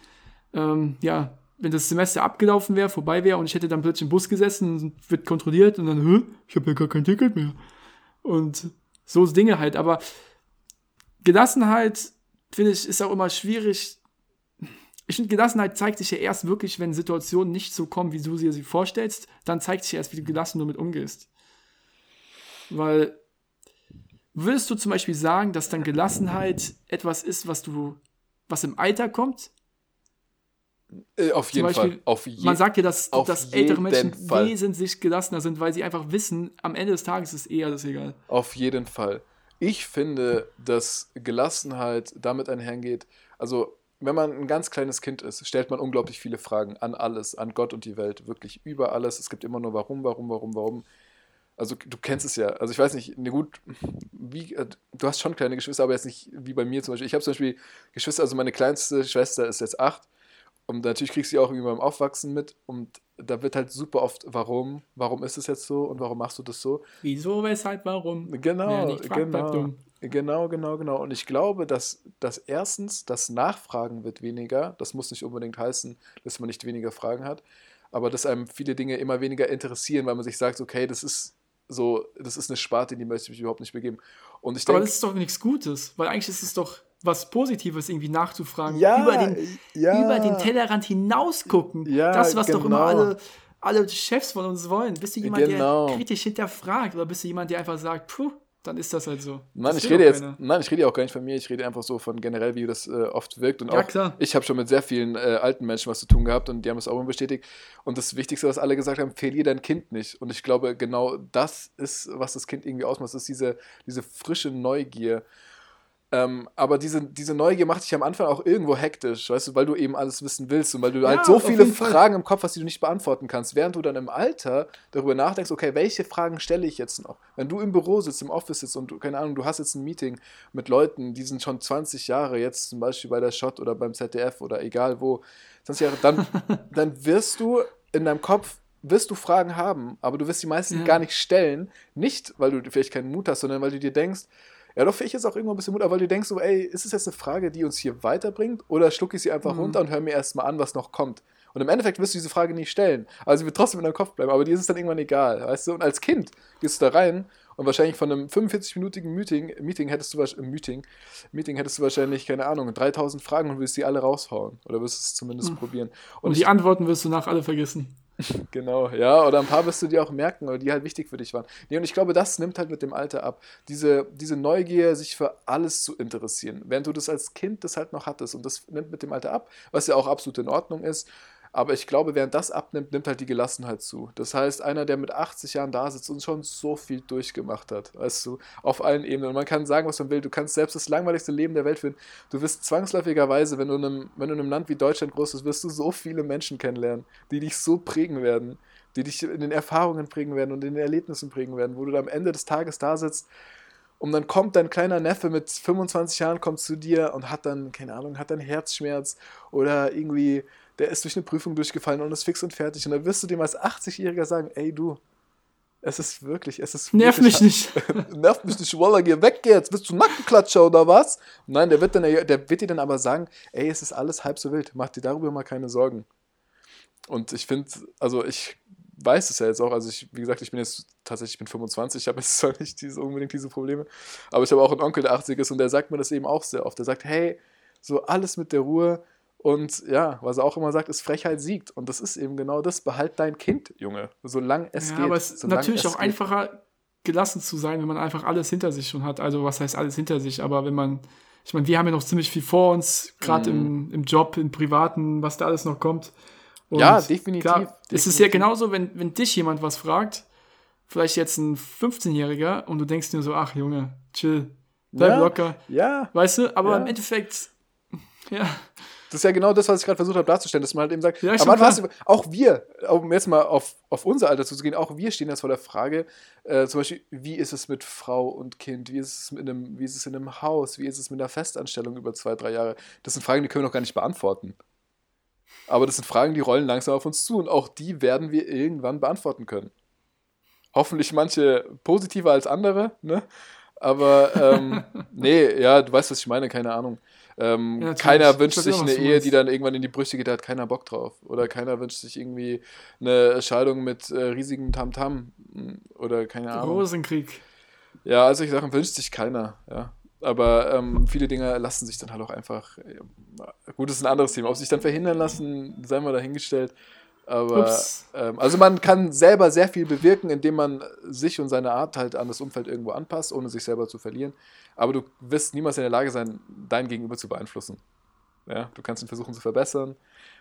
ähm, ja, wenn das Semester abgelaufen wäre, vorbei wäre und ich hätte dann plötzlich im Bus gesessen und wird kontrolliert und dann, Hä? ich habe ja gar kein Ticket mehr. Und so Dinge halt, aber Gelassenheit, finde ich, ist auch immer schwierig. Ich finde, Gelassenheit zeigt sich ja erst wirklich, wenn Situationen nicht so kommen, wie du sie sie vorstellst. Dann zeigt sich erst, wie du gelassen damit umgehst. Weil, würdest du zum Beispiel sagen, dass dann Gelassenheit etwas ist, was du, was im Alter kommt? Äh, auf jeden Beispiel, Fall. Auf je Man sagt ja, dass, dass ältere Menschen Fall. wesentlich gelassener sind, weil sie einfach wissen, am Ende des Tages ist eher das egal. Auf jeden Fall. Ich finde, dass Gelassenheit damit einhergeht, also wenn man ein ganz kleines Kind ist, stellt man unglaublich viele Fragen an alles, an Gott und die Welt, wirklich über alles. Es gibt immer nur warum, warum, warum, warum. Also du kennst es ja. Also ich weiß nicht, ne gut, wie, äh, du hast schon kleine Geschwister, aber jetzt nicht wie bei mir zum Beispiel. Ich habe zum Beispiel Geschwister, also meine kleinste Schwester ist jetzt acht und natürlich kriegst du sie auch irgendwie beim Aufwachsen mit und da wird halt super oft, warum, warum ist es jetzt so und warum machst du das so? Wieso, weshalb, warum? Genau, bleibt genau. Genau, genau, genau. Und ich glaube, dass, dass erstens das Nachfragen wird weniger. Das muss nicht unbedingt heißen, dass man nicht weniger Fragen hat, aber dass einem viele Dinge immer weniger interessieren, weil man sich sagt, okay, das ist so, das ist eine Sparte, in die möchte ich mich überhaupt nicht begeben. Und ich Aber denke, das ist doch nichts Gutes, weil eigentlich ist es doch was Positives, irgendwie nachzufragen. Ja, über, den, ja. über den Tellerrand hinausgucken. Ja, das, was doch immer genau. alle, alle Chefs von uns wollen. Bist du jemand, Genau. der kritisch hinterfragt oder bist du jemand, der einfach sagt, puh, dann ist das halt so. Nein, Das ich rede jetzt, nein, ich rede ja auch gar nicht von mir, ich rede einfach so von generell, wie das äh, oft wirkt. Und Ja, auch, klar. ich habe schon mit sehr vielen äh, alten Menschen was zu tun gehabt und die haben es auch immer bestätigt. Und das Wichtigste, was alle gesagt haben, verlier dein Kind nicht. Und ich glaube, genau das ist, was das Kind irgendwie ausmacht, ist diese, diese frische Neugier. Ähm, aber diese, diese Neugier macht dich am Anfang auch irgendwo hektisch, weißt du, weil du eben alles wissen willst und weil du Ja, halt so viele Fall. Fragen im Kopf hast, die du nicht beantworten kannst, während du dann im Alter darüber nachdenkst, okay, welche Fragen stelle ich jetzt noch? Wenn du im Büro sitzt, im Office sitzt und du, keine Ahnung, du hast jetzt ein Meeting mit Leuten, die sind schon 20 Jahre, jetzt zum Beispiel bei der Shot oder beim ZDF oder egal wo, 20 Jahre, dann, dann wirst du in deinem Kopf wirst du Fragen haben, aber du wirst die meisten Ja. gar nicht stellen. Nicht, weil du vielleicht keinen Mut hast, sondern weil du dir denkst, ja, doch, vielleicht ist auch irgendwo ein bisschen Mut, aber weil du denkst so, ey, ist es jetzt eine Frage, die uns hier weiterbringt oder schlucke ich sie einfach Mhm. runter und hör mir erstmal an, was noch kommt? Und im Endeffekt wirst du diese Frage nie stellen. Also sie wird trotzdem in deinem Kopf bleiben, aber dir ist es dann irgendwann egal, weißt du? Und als Kind gehst du da rein und wahrscheinlich von einem 45-minütigen Meeting, Meeting hättest du wahrscheinlich, Meeting, Meeting hättest du wahrscheinlich, keine Ahnung, 3000 Fragen und willst die alle raushauen. Oder wirst es zumindest probieren. Und, Und die Antworten wirst du nach alle vergessen. Genau, ja, oder ein paar wirst du dir auch merken, oder die halt wichtig für dich waren. Nee, und ich glaube, das nimmt halt mit dem Alter ab. Diese, diese Neugier, sich für alles zu interessieren. Während du das als Kind das halt noch hattest und das nimmt mit dem Alter ab, was ja auch absolut in Ordnung ist. Aber ich glaube, während das abnimmt, nimmt halt die Gelassenheit zu. Das heißt, einer, der mit 80 Jahren da sitzt und schon so viel durchgemacht hat, weißt du, auf allen Ebenen. Und man kann sagen, was man will. Du kannst selbst das langweiligste Leben der Welt führen. Du wirst zwangsläufigerweise, wenn du in einem, wenn du in einem Land wie Deutschland groß bist, wirst du so viele Menschen kennenlernen, die dich so prägen werden, die dich in den Erfahrungen prägen werden und in den Erlebnissen prägen werden, wo du am Ende des Tages da sitzt und dann kommt dein kleiner Neffe mit 25 Jahren, kommt zu dir und hat dann, keine Ahnung, hat dann Herzschmerz oder irgendwie, der ist durch eine Prüfung durchgefallen und ist fix und fertig. Und dann wirst du dem als 80-Jähriger sagen, ey du, es ist wirklich, es ist Nerv wirklich, mich nicht. Nerv mich nicht, Wallah, geh weg jetzt, bist du Nackenklatscher oder was? Nein, der wird, dann, der wird dir dann aber sagen, ey, es ist alles halb so wild, mach dir darüber mal keine Sorgen. Und ich finde, also ich weiß es ja jetzt auch, also ich, wie gesagt, ich bin jetzt tatsächlich, ich bin 25, ich habe jetzt zwar nicht diese, unbedingt diese Probleme, aber ich habe auch einen Onkel, der 80 ist und der sagt mir das eben auch sehr oft. Der sagt, hey, so alles mit der Ruhe, Und ja, was er auch immer sagt, ist Frechheit siegt. Und das ist eben genau das. Behalt dein Kind, Junge. Solange es Ja, geht. aber es ist natürlich auch geht. einfacher gelassen zu sein, wenn man einfach alles hinter sich schon hat. Also was heißt alles hinter sich? Aber wenn man, ich meine, wir haben ja noch ziemlich viel vor uns, gerade Mhm. im, im Job, im Privaten, was da alles noch kommt. Und Ja, definitiv, Klar, es ist ja definitiv. genauso, wenn, wenn dich jemand was fragt, vielleicht jetzt ein 15-Jähriger und du denkst dir so, ach Junge, chill, bleib Ja. locker. Ja, Weißt du, aber Ja. im Endeffekt, ja, das ist ja genau das, was ich gerade versucht habe darzustellen, dass man halt eben sagt, Ja, klar. du, auch wir, um jetzt mal auf, auf unser Alter zuzugehen, auch wir stehen jetzt vor der Frage, äh, zum Beispiel, wie ist es mit Frau und Kind, wie ist es mit einem, wie ist es in einem Haus, wie ist es mit einer Festanstellung über zwei, drei Jahre? Das sind Fragen, die können wir noch gar nicht beantworten. Aber das sind Fragen, die rollen langsam auf uns zu und auch die werden wir irgendwann beantworten können. Hoffentlich manche positiver als andere, ne? Aber ähm, nee, ja, du weißt, was ich meine, keine Ahnung. Ähm, Ja, keiner Ich wünscht sich eine Ehe, die dann irgendwann in die Brüche geht, da hat keiner Bock drauf. Oder keiner wünscht sich irgendwie eine Scheidung mit äh, riesigem Tamtam. mm, Oder keine Ahnung. Rosenkrieg. Ja, also solche Sachen wünscht sich keiner, ja. Aber ähm, viele Dinge lassen sich dann halt auch einfach. äh, Gut, das ist ein anderes Thema. Ob sich dann verhindern lassen, sei mal dahingestellt. Aber ähm, also man kann selber sehr viel bewirken, indem man sich und seine Art halt an das Umfeld irgendwo anpasst, ohne sich selber zu verlieren. Aber du wirst niemals in der Lage sein, dein Gegenüber zu beeinflussen. Ja, du kannst ihn versuchen zu verbessern,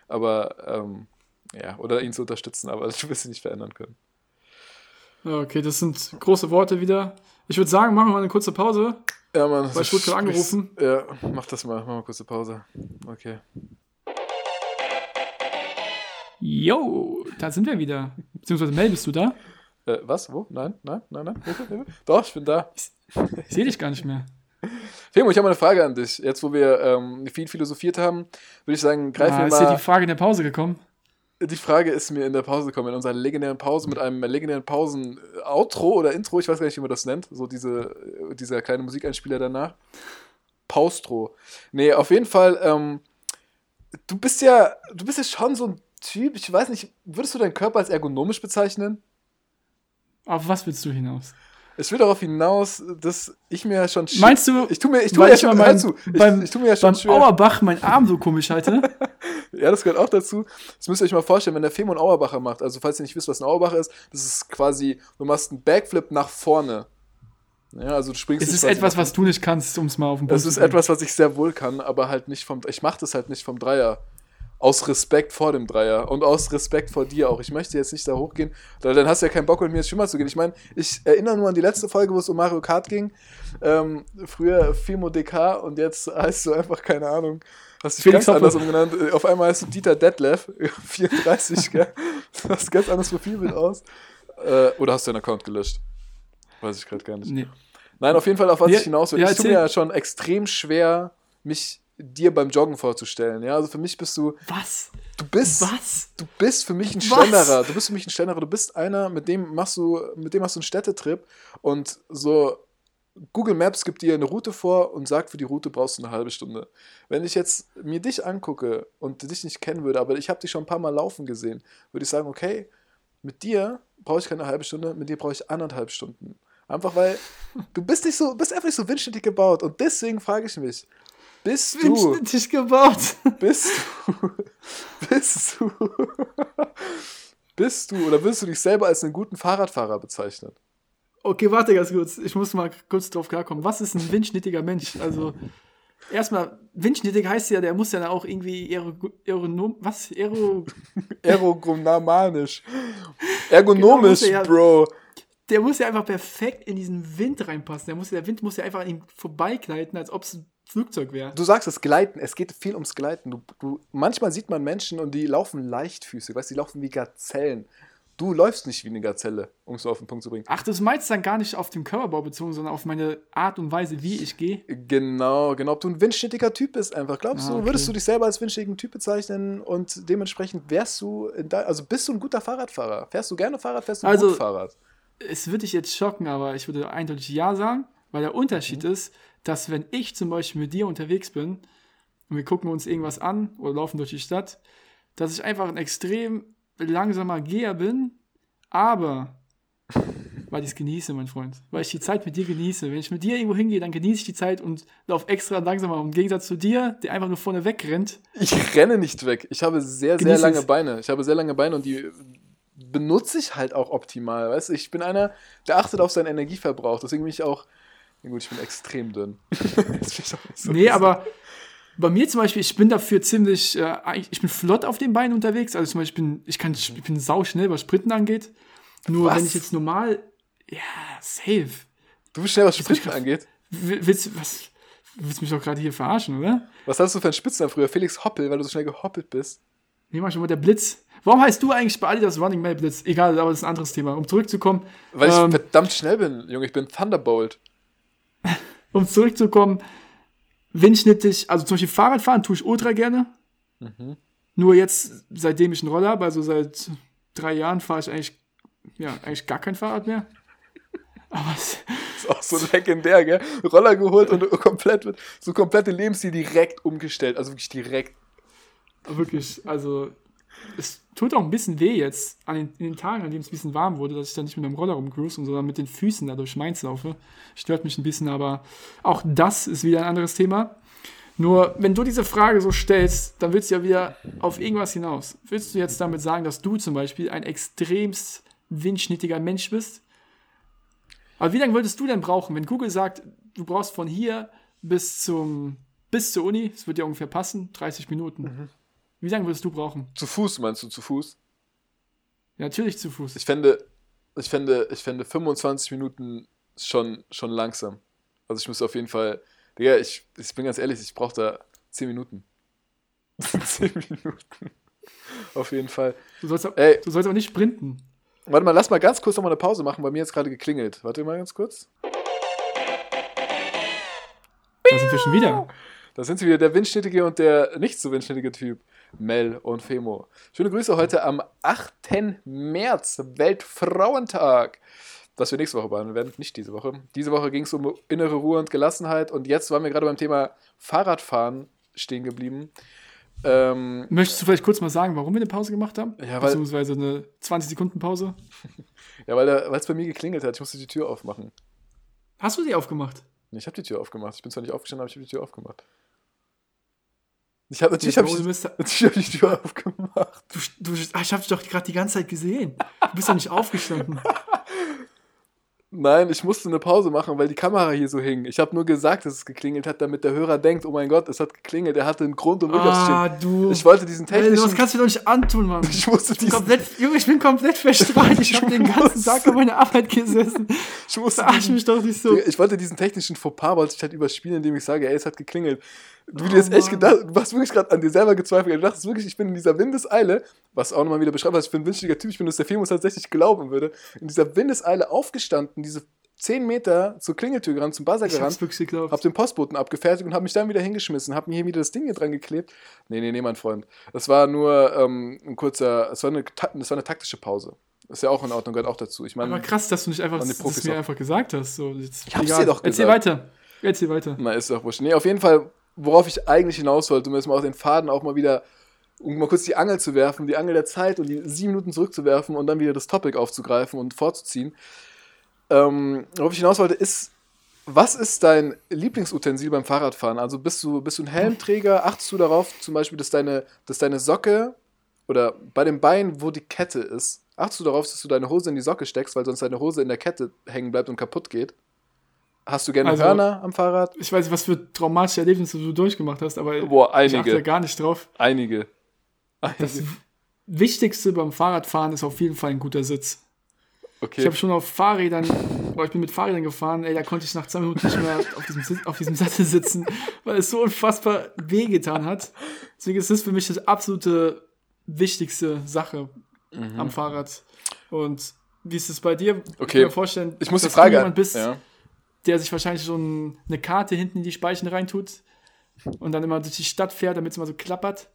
aber ähm, ja, oder ihn zu unterstützen, aber du wirst ihn nicht verändern können. Okay, das sind große Worte wieder. Ich würde sagen, machen wir mal eine kurze Pause. Ja, Mann. Weil ich wurde gerade angerufen. Ja, mach das mal. Mach mal kurze Pause. Okay. Yo, da sind wir wieder. Beziehungsweise Mel, bist du da? Äh, was? Wo? Nein, nein, nein, nein. Doch, ich bin da. Ich sehe dich gar nicht mehr. Femo, ich habe mal eine Frage an dich. Jetzt, wo wir ähm, viel philosophiert haben, würde ich sagen, greif Ah, mir ist dir mal. die Frage in der Pause gekommen? Die Frage ist mir in der Pause gekommen, in unserer legendären Pause mit einem legendären Pausen-Outro oder Intro, ich weiß gar nicht, wie man das nennt, so diese, äh, dieser kleine Musikeinspieler danach. Paustro. Nee, auf jeden Fall, ähm, du bist ja, du bist ja schon so ein Typ, ich weiß nicht, würdest du deinen Körper als ergonomisch bezeichnen? Auf was willst du hinaus? Ich will darauf hinaus, dass ich mir ja schon sch- Meinst du, ich tu mir, ich tu mir ja schon, mein- zu, ich, beim- ich tu mir ja schon beim schwer. Auerbach meinen Arm so komisch halte? Ja, das gehört auch dazu. Das müsst ihr euch mal vorstellen, wenn der Femo einen Auerbacher macht. Also, falls ihr nicht wisst, was ein Auerbacher ist, das ist quasi, du machst einen Backflip nach vorne. Ja, also du springst es ist etwas, was du nicht kannst, um es mal auf den Punkt Es ist zu bringen. etwas, was ich sehr wohl kann, aber halt nicht vom. Ich mache das halt nicht vom Dreier. Aus Respekt vor dem Dreier und aus Respekt vor dir auch. Ich möchte jetzt nicht da hochgehen, weil dann hast du ja keinen Bock, mit mir ins Schwimmer zu gehen. Ich meine, ich erinnere nur an die letzte Folge, wo es um Mario Kart ging. Ähm, früher Fimo DK und jetzt heißt du einfach, keine Ahnung, hast dich Felix ganz anders umgenannt. Äh, Auf einmal heißt du Dieter Detlef, 34, gell? Du hast ganz anderes Profilbild aus. Äh, oder hast du deinen Account gelöscht? Weiß ich gerade gar nicht. Nee. Nein, auf jeden Fall, auf was Ja, ich hinaus will. ja, ich tue erzähl. mir ja schon extrem schwer, mich dir beim Joggen vorzustellen. Ja, also für mich bist du, Was? du bist, Was? du bist für mich ein Was? Schlenderer. Du bist für mich ein Schlenderer. Du bist einer, mit dem machst du, mit dem machst du einen Städtetrip und so Google Maps gibt dir eine Route vor und sagt, für die Route brauchst du eine halbe Stunde. Wenn ich jetzt mir dich angucke und dich nicht kennen würde, aber ich habe dich schon ein paar Mal laufen gesehen, würde ich sagen, okay, mit dir brauche ich keine halbe Stunde, mit dir brauche ich anderthalb Stunden. Einfach weil du bist nicht so, bist einfach nicht so windschnittig gebaut und deswegen frage ich mich, bist du, Windschnittig gebaut. bist du, bist du, bist du oder willst du dich selber als einen guten Fahrradfahrer bezeichnen? Okay, warte ganz kurz. Ich muss mal kurz drauf klarkommen. Was ist ein windschnittiger Mensch? Also, erstmal, windschnittig heißt ja, der muss ja auch irgendwie Aero, Aeronom, was? Aero, Ergonomisch. Ergonomisch, Genau, ja- Bro. der muss ja einfach perfekt in diesen Wind reinpassen. Der, muss, der Wind muss ja einfach an ihm vorbeigleiten, als ob es Flugzeug wäre. Du sagst es, Gleiten. Es geht viel ums Gleiten. Du, du, manchmal sieht man Menschen und die laufen leichtfüßig. Weißt du, die laufen wie Gazellen. Du läufst nicht wie eine Gazelle, um es auf den Punkt zu bringen. Ach, das meinst dann gar nicht auf den Körperbau bezogen, sondern auf meine Art und Weise, wie ich gehe. Genau, genau. Ob du ein windschnittiger Typ bist, einfach. Glaubst Ah, du, okay. würdest du dich selber als windschnittigen Typ bezeichnen und dementsprechend wärst du, also bist du ein guter Fahrradfahrer? Fährst du gerne Fahrrad, fährst du Also- gut Fahrrad? Es würde dich jetzt schocken, aber ich würde eindeutig Ja sagen, weil der Unterschied Mhm. ist, dass wenn ich zum Beispiel mit dir unterwegs bin und wir gucken uns irgendwas an oder laufen durch die Stadt, dass ich einfach ein extrem langsamer Geher bin, aber weil ich es genieße, mein Freund. Weil ich die Zeit mit dir genieße. Wenn ich mit dir irgendwo hingehe, dann genieße ich die Zeit und laufe extra langsamer. Im Gegensatz zu dir, der einfach nur vorne wegrennt. Ich renne nicht weg. Ich habe sehr, sehr lange es. Beine. Ich habe sehr lange Beine und die benutze ich halt auch optimal. Weißt du, ich bin einer, der achtet auf seinen Energieverbrauch. Deswegen bin ich auch. Ja gut, ich bin extrem dünn. Ich so Nee, aber bei mir zum Beispiel, ich bin dafür ziemlich, äh, ich bin flott auf den Beinen unterwegs. Also zum Beispiel, ich bin, ich kann, ich bin sauschnell, was Sprinten angeht. Nur Was? wenn ich jetzt normal, ja, safe. Du bist schnell, was Sprinten krass. angeht. Will- Willst, du- was, willst mich doch gerade hier verarschen, oder? Was hast du für einen Spitznamen früher? Felix Hoppel, weil du so schnell gehoppelt bist. Nee, mach schon mal der Blitz. Warum heißt du eigentlich bei Adidas Running Man Blitz? Egal, aber das ist ein anderes Thema. Um zurückzukommen, Weil ich ähm, verdammt schnell bin, Junge. Ich bin Thunderbolt. um zurückzukommen, windschnittig, also zum Beispiel Fahrradfahren tue ich ultra gerne. Mhm. Nur jetzt, seitdem ich einen Roller habe, also seit drei Jahren, fahre ich eigentlich, ja, eigentlich gar kein Fahrrad mehr. Aber es, Ist auch so legendär, gell? Roller geholt und komplett so komplette Lebensstil direkt umgestellt. Also wirklich direkt. wirklich, also es tut auch ein bisschen weh jetzt an den, in den Tagen, an denen es ein bisschen warm wurde, dass ich dann nicht mit dem Roller rumcruise, sondern mit den Füßen da durch Mainz laufe. Stört mich ein bisschen, aber auch das ist wieder ein anderes Thema. Nur, wenn du diese Frage so stellst, dann willst du ja wieder auf irgendwas hinaus. Willst du jetzt damit sagen, dass du zum Beispiel ein extremst windschnittiger Mensch bist? Aber wie lange würdest du denn brauchen, wenn Google sagt, du brauchst von hier bis zum bis zur Uni, das wird ja ungefähr passen, 30 Minuten. Wie lange würdest du brauchen? Zu Fuß, meinst du, zu Fuß? Ja, natürlich zu Fuß. Ich fände, ich fände, ich fände 25 Minuten schon, schon langsam. Also ich muss auf jeden Fall. Digga, ich, ich bin ganz ehrlich, ich brauche da 10 Minuten. 10 Minuten. Auf jeden Fall. Du sollst, auch, Ey, du sollst auch nicht sprinten. warte mal, lass mal ganz kurz nochmal eine Pause machen. Bei mir jetzt gerade geklingelt. Warte mal ganz kurz. Da sind wir schon wieder. Da sind sie wieder, der windschnittige und der nicht so windschnittige Typ. Mel und Femo. Schöne Grüße heute am 8. März, Weltfrauentag. Was wir nächste Woche behandeln werden, nicht diese Woche. Diese Woche ging es um innere Ruhe und Gelassenheit und jetzt waren wir gerade beim Thema Fahrradfahren stehen geblieben. Ähm, Möchtest du vielleicht kurz mal sagen, warum wir eine Pause gemacht haben? Ja, weil- Beziehungsweise eine 20-Sekunden-Pause? ja, weil es bei mir geklingelt hat. Ich musste die Tür aufmachen. Hast du die aufgemacht? Ich habe die Tür aufgemacht. Ich bin zwar nicht aufgestanden, aber ich habe die Tür aufgemacht. Ich habe natürlich, hab ich, natürlich hab ich die Tür aufgemacht. du, du, ah, ich habe dich doch gerade die ganze Zeit gesehen. Du bist doch nicht aufgestanden. Nein, ich musste eine Pause machen, weil die Kamera hier so hing. Ich habe nur gesagt, dass es geklingelt hat, damit der Hörer denkt, oh mein Gott, es hat geklingelt, er hatte einen Grund, um wirklich Ah, du. Ich wollte diesen Ey, technischen... das kannst du dir doch nicht antun, Mann. ich musste Ich diesen, komplett, Junge, ich bin komplett verstrahlt. Ich habe den ganzen Tag an meiner Arbeit gesessen. ich musste Verarsch mich doch nicht so. ich wollte diesen technischen Fauxpas, wollte ich halt überspielen, indem ich sage, ey, es hat geklingelt. Du Oh, dir jetzt echt Mann. gedacht, du hast wirklich gerade an dir selber gezweifelt. Du dachtest wirklich, ich bin in dieser Windeseile, was auch nochmal wieder beschreibt, was ich für ein wünschlicher Typ ich bin, dass der Film uns tatsächlich glauben würde, in dieser Windeseile aufgestanden, diese 10 Meter zur Klingeltür gerannt, zum Buzzer Ich gerannt, hab den Postboten abgefertigt und hab mich dann wieder hingeschmissen, hab mir hier wieder das Ding hier dran geklebt. Nee, nee, nee, mein Freund. Das war nur ähm, ein kurzer, es war, eine, das war eine taktische Pause. Ist ja auch in Ordnung, gehört auch dazu. Ich Aber meine, krass, dass du nicht einfach das Profis mir auch. einfach gesagt hast. So, jetzt, Ich hab's dir doch Erzähl gesagt. weiter. Erzähl weiter. na, ist doch wurscht. Nee, auf jeden Fall, worauf ich eigentlich hinaus wollte, um jetzt mal auch den Faden auch mal wieder, um mal kurz die Angel zu werfen, die Angel der Zeit und die sieben Minuten zurückzuwerfen und dann wieder das Topic aufzugreifen und vorzuziehen. Ähm, worauf ich hinaus wollte, ist, was ist dein Lieblingsutensil beim Fahrradfahren? Also bist du, bist du ein Helmträger? Achtest du darauf zum Beispiel, dass deine, dass deine Socke oder bei dem Bein, wo die Kette ist, achtest du darauf, dass du deine Hose in die Socke steckst, weil sonst deine Hose in der Kette hängen bleibt und kaputt geht? Hast du gerne Also- Hörner am Fahrrad? Ich weiß nicht, was für traumatische Erlebnisse du durchgemacht hast, aber Boah, ich achte da einige. gar nicht drauf. Einige. Das einige. Wichtigste beim Fahrradfahren ist auf jeden Fall ein guter Sitz. Ich Okay. habe schon auf Fahrrädern, boah, ich bin mit Fahrrädern gefahren, ey, da konnte ich nach zwei Minuten nicht mehr auf diesem, auf diesem Sattel sitzen, weil es so unfassbar wehgetan hat. Deswegen ist das für mich das absolute wichtigste Sache Mhm. am Fahrrad. Und wie ist es bei dir? Ich Okay. kann mir vorstellen, Ich muss die Frage. du bist, ja. Der sich wahrscheinlich so ein, eine Karte hinten in die Speichen reintut und dann immer durch die Stadt fährt, damit es immer so klappert.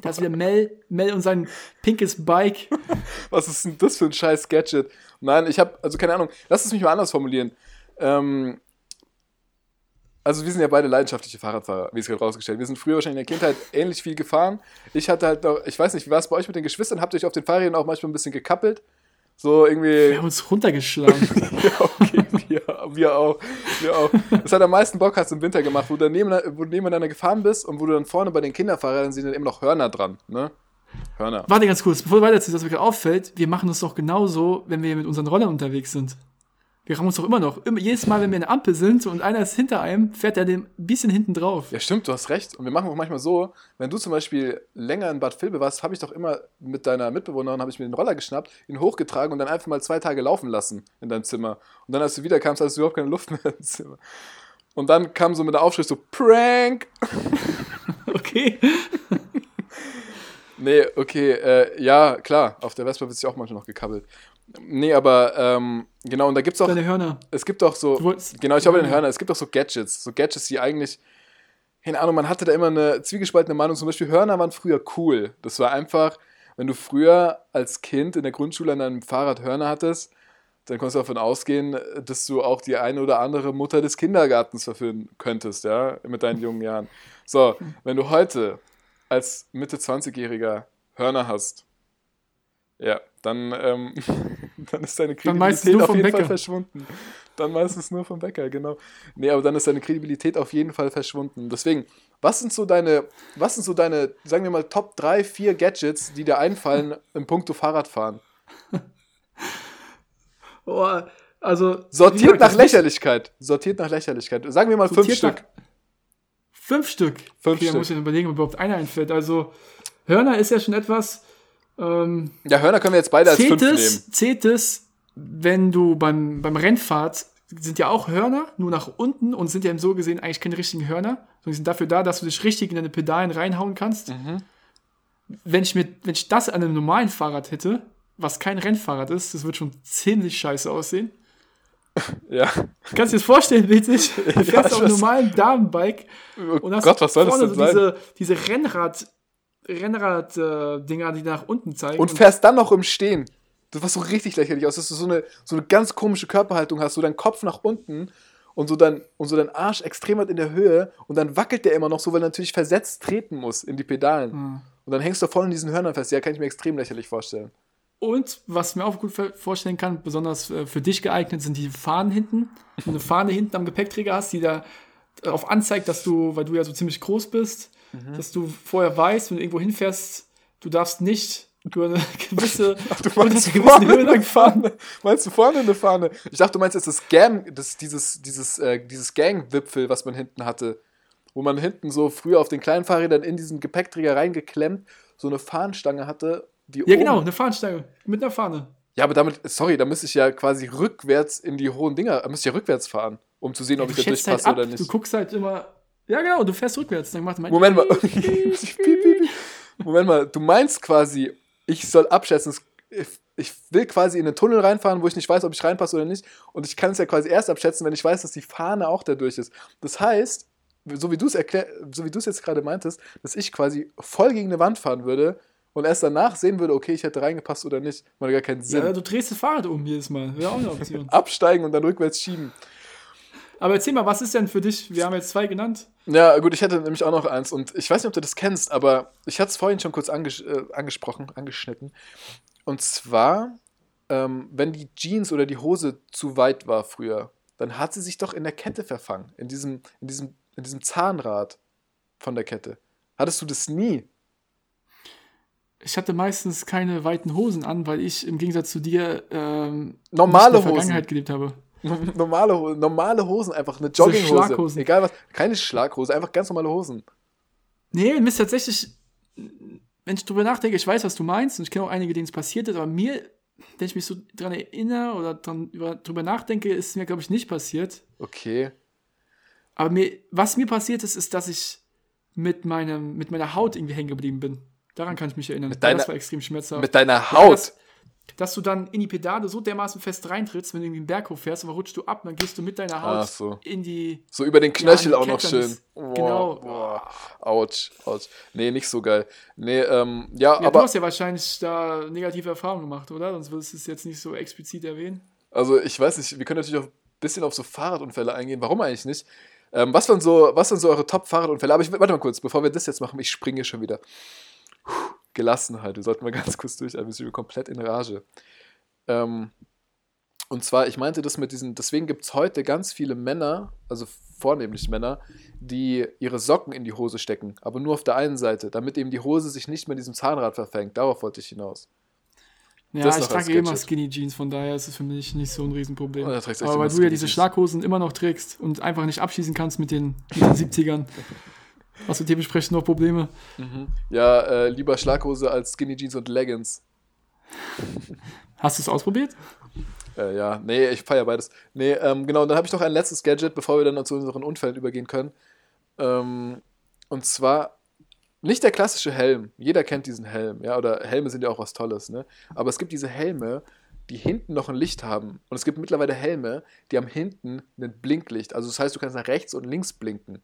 Da ist wieder Mel, Mel und sein pinkes Bike. Was ist denn das für ein scheiß Gadget? Nein, ich habe, also keine Ahnung, lass es mich mal anders formulieren. Ähm, also wir sind ja beide leidenschaftliche Fahrradfahrer, wie es gerade rausgestellt. Wir sind früher wahrscheinlich in der Kindheit ähnlich viel gefahren. Ich hatte halt noch, ich weiß nicht, wie war es bei euch mit den Geschwistern? Habt ihr euch auf den Fahrrädern auch manchmal ein bisschen gekappelt? So irgendwie. Wir haben uns runtergeschlagen. ja, wir, wir auch. Wir auch. Es hat am meisten Bock, hast im Winter gemacht, wo du, neben, wo du nebeneinander gefahren bist und wo du dann vorne bei den Kinderfahrrädern sind dann eben noch Hörner dran, ne? Hörner. Warte ganz kurz, bevor du weiterziehst, was mir gerade auffällt, wir machen das doch genauso, wenn wir mit unseren Rollern unterwegs sind. Wir haben uns doch immer noch, immer, jedes Mal, wenn wir in der Ampel sind und einer ist hinter einem, fährt er dem ein bisschen hinten drauf. Ja, stimmt, du hast recht. Und wir machen auch manchmal so, wenn du zum Beispiel länger in Bad Vilbel warst, habe ich doch immer mit deiner Mitbewohnerin, habe ich mir den Roller geschnappt, ihn hochgetragen und dann einfach mal zwei Tage laufen lassen in deinem Zimmer. Und dann, als du wiederkamst, hattest du überhaupt keine Luft mehr im Zimmer. Und dann kam so mit der Aufschrift so, Prank! Okay. Nee, okay, äh, ja, klar, auf der Vespa wird sich auch manchmal noch gekabbelt. Nee, aber ähm, genau, und da gibt's auch. Deine Hörner. Es gibt auch so. Wolltest- Genau, ich habe den Hörner. Es gibt auch so Gadgets. So Gadgets, die eigentlich. Keine Ahnung, man hatte da immer eine zwiegespaltene Meinung. Zum Beispiel Hörner waren früher cool. Das war einfach, wenn du früher als Kind in der Grundschule an deinem Fahrrad Hörner hattest, dann konntest du davon ausgehen, dass du auch die eine oder andere Mutter des Kindergartens verführen könntest, ja, mit deinen jungen Jahren. So, wenn du heute als Mitte 20-Jähriger Hörner hast, ja, dann, ähm, dann ist deine Kredibilität nur auf vom jeden Fall Bäcker. verschwunden. Dann meistens nur vom Bäcker, genau. Nee, aber dann ist deine Kredibilität auf jeden Fall verschwunden. Deswegen, was sind so deine, was sind so deine, sagen wir mal, Top 3, 4 Gadgets, die dir einfallen im Punkto Fahrradfahren? Oh, also. Sortiert nach Lächerlichkeit. Sortiert nach Lächerlichkeit. Sagen wir mal fünf Stück. Fünf Stück. Fünf okay, da Stück. muss ich überlegen, ob überhaupt einer einfällt. Also, Hörner ist ja schon etwas. Ähm, Ja, Hörner können wir jetzt beide als fünf nehmen. Cetes, Cetes, wenn du beim, beim Rennfahrt, sind ja auch Hörner, nur nach unten und sind ja so gesehen eigentlich keine richtigen Hörner, sondern die sind dafür da, dass du dich richtig in deine Pedalen reinhauen kannst. Mhm. Wenn, ich mir, wenn ich das an einem normalen Fahrrad hätte, was kein Rennfahrrad ist, das wird schon ziemlich scheiße aussehen. Ja. Kannst du dir das vorstellen, witzig? Du Ja, fährst ich auf einem normalen Damenbike Oh und hast Gott, was soll das vorne denn so sein? diese, diese Rennrad, Rennrad-Dinger, die nach unten zeigen. und fährst dann noch im Stehen. Das war so richtig lächerlich aus, dass du so eine, so eine ganz komische Körperhaltung hast, so dein Kopf nach unten und so, dein, und so dein Arsch extrem weit in der Höhe und dann wackelt der immer noch so, weil er natürlich versetzt treten muss in die Pedalen. Hm. Und dann hängst du voll in diesen Hörnern fest. Ja, kann ich mir extrem lächerlich vorstellen. Und was ich mir auch gut vorstellen kann, besonders äh, für dich geeignet, sind die Fahnen hinten. Wenn du eine Fahne hinten am Gepäckträger hast, die da darauf anzeigt, dass du, weil du ja so ziemlich groß bist, Mhm. dass du vorher weißt, wenn du irgendwo hinfährst, du darfst nicht über eine gewisse, Du unter meinst vorne Höhe eine lang fahren. Fahne? Meinst du vorne eine Fahne? Ich dachte, du meinst jetzt das Gang, das, dieses, dieses, äh, dieses Gang-Wipfel, was man hinten hatte. Wo man hinten so früher auf den kleinen Fahrrädern in diesen Gepäckträger reingeklemmt, so eine Fahnenstange hatte, die Ja, oben genau, eine Fahnenstange mit einer Fahne. Ja, aber damit, sorry, da müsste ich ja quasi rückwärts in die hohen Dinger, da müsste ich ja rückwärts fahren, um zu sehen, ob du ich da schätzt halt durchpasse ab, oder du nicht. guckst halt immer, ja genau, du fährst rückwärts. Dann macht Moment mal. Moment mal, du meinst quasi, ich soll abschätzen, ich- will quasi in einen Tunnel reinfahren, wo ich nicht weiß, ob ich reinpasse oder nicht. Und ich kann es ja quasi erst abschätzen, wenn ich weiß, dass die Fahne auch da durch ist. Das heißt, so wie du es so wie du es jetzt gerade meintest, dass ich quasi voll gegen eine Wand fahren würde und erst danach sehen würde, okay, ich hätte reingepasst oder nicht. Macht gar keinen Sinn. Ja, du drehst das Fahrrad um jedes Mal. Wäre auch eine Option. Absteigen und dann rückwärts schieben. Aber erzähl mal, was ist denn für dich? Wir haben jetzt zwei genannt. Ja, gut, ich hätte nämlich auch noch eins und ich weiß nicht, ob du das kennst, aber ich hatte es vorhin schon kurz anges äh, angesprochen, angeschnitten. Und zwar, ähm, wenn die Jeans oder die Hose zu weit war früher, dann hat sie sich doch in der Kette verfangen, in diesem, in diesem, in diesem Zahnrad von der Kette. Hattest du das nie? Ich hatte meistens keine weiten Hosen an, weil ich im Gegensatz zu dir ähm, Normale in der Hosen. Vergangenheit gelebt habe. Normale, normale Hosen, einfach eine Jogginghose. Schlaghosen. Egal was, keine Schlaghose, einfach ganz normale Hosen. Nee, mir ist tatsächlich, wenn ich drüber nachdenke, ich weiß, was du meinst und ich kenne auch einige, denen es passiert ist, aber mir, wenn ich mich so dran erinnere oder dran, über, drüber nachdenke, ist mir, glaube ich, nicht passiert. Okay. Aber mir, was mir passiert ist, ist, dass ich mit, meinem, mit meiner Haut irgendwie hängen geblieben bin. Daran kann ich mich erinnern. Mit deiner- das war extrem schmerzhaft. Mit deiner Ja, Haut. Dass, du dann in die Pedale so dermaßen fest reintrittst, wenn du irgendwie einen Berg hochfährst, aber rutschst du ab, dann gehst du mit deiner Haut so. in die. So über den Knöchel die auch noch schön. ist- genau. Boah. Autsch, autsch. Nee, nicht so geil. Nee, ähm, ja, Ja, du aber hast ja wahrscheinlich da negative Erfahrungen gemacht, oder? Sonst würdest du es jetzt nicht so explizit erwähnen. also ich weiß nicht, wir können natürlich auch ein bisschen auf so Fahrradunfälle eingehen. Warum eigentlich nicht? Ähm, was waren so, was waren so eure Top-Fahrradunfälle? Aber ich warte mal kurz, bevor wir das jetzt machen, ich springe schon wieder. Puh, Gelassenheit, wir sollten mal ganz kurz durch, wir sind komplett in Rage. Ähm, und zwar, ich meinte das mit diesen, deswegen gibt es heute ganz viele Männer, also vornehmlich Männer, die ihre Socken in die Hose stecken, aber nur auf der einen Seite, damit eben die Hose sich nicht mehr diesem Zahnrad verfängt. Darauf wollte ich hinaus. Ja, ich trage eh immer. Skinny Jeans, von daher ist es für mich nicht so ein Riesenproblem. Oh, Aber weil du ja diese. Schlaghosen immer noch trägst und einfach nicht abschießen kannst mit den, mit den 70ern, hast du dementsprechend noch Probleme. Mhm. Ja, äh, lieber Schlaghose als Skinny Jeans und Leggings. Hast du es ausprobiert? Äh, ja, nee, ich feiere beides. Nee, ähm, genau, und dann habe ich noch ein letztes Gadget, bevor wir dann zu unseren Unfällen übergehen können. Ähm, und zwar nicht der klassische Helm. Jeder kennt diesen Helm, ja, oder Helme sind ja auch was Tolles, ne? Aber es gibt diese Helme, die hinten noch ein Licht haben. Und es gibt mittlerweile Helme, die haben hinten ein Blinklicht. Also das heißt, du kannst nach rechts und links blinken.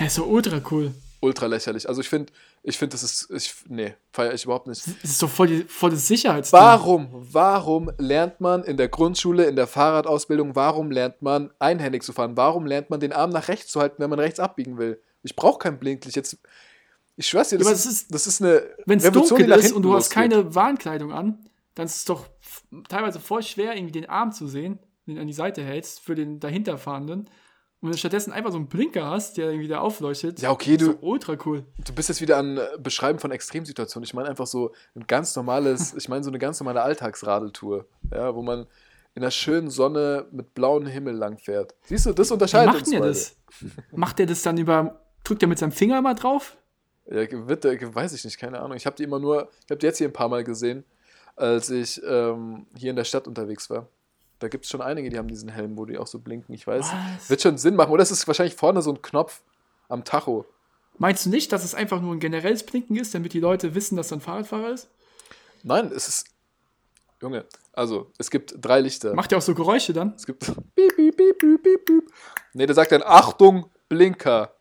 Hä, so ultra cool. Ultra lächerlich. Also ich finde, ich finde, das ist, ich, nee, feiere ich überhaupt nicht. Das ist doch voll, die, voll das Sicherheitsding. Warum, warum lernt man in der Grundschule, in der Fahrradausbildung, warum lernt man einhändig zu fahren? Warum lernt man den Arm nach rechts zu halten, wenn man rechts abbiegen will? Ich brauche kein Blinklicht. Jetzt, ich schwör's dir, das, ist, das ist- das ist eine Wenn es dunkel ist und du hast losgeht. keine Warnkleidung an, dann ist es doch teilweise voll schwer, irgendwie den Arm zu sehen, den du an die Seite hältst, für den dahinterfahrenden. Und wenn du stattdessen einfach so einen Blinker hast, der irgendwie da aufleuchtet, Ja, okay, ist du- so ultra cool. Du bist jetzt wieder an äh, Beschreiben von Extremsituationen. Ich meine einfach so ein ganz normales, ich meine so eine ganz normale Alltagsradeltour, ja, wo man in der schönen Sonne mit blauem Himmel langfährt. Siehst du, das Wie unterscheidet macht uns denn beide. das? Macht er das dann über, drückt er mit seinem Finger mal drauf? Ja, wird, weiß ich nicht, keine Ahnung. Ich habe die immer nur, ich habe die jetzt hier ein paar Mal gesehen, als ich ähm, hier in der Stadt unterwegs war. Da gibt es schon einige, die haben diesen Helm, wo die auch so blinken. Ich weiß. Was? Wird schon Sinn machen. Oder es ist wahrscheinlich vorne so ein Knopf am Tacho. Meinst du nicht, dass es einfach nur ein generelles Blinken ist, damit die Leute wissen, dass da ein Fahrradfahrer ist? Nein, es ist. Junge, also, es gibt drei Lichter. Macht er auch so Geräusche dann? Es gibt. Piep, piep, piep, piep, piep, piep. Nee, der sagt dann Achtung, Blinker.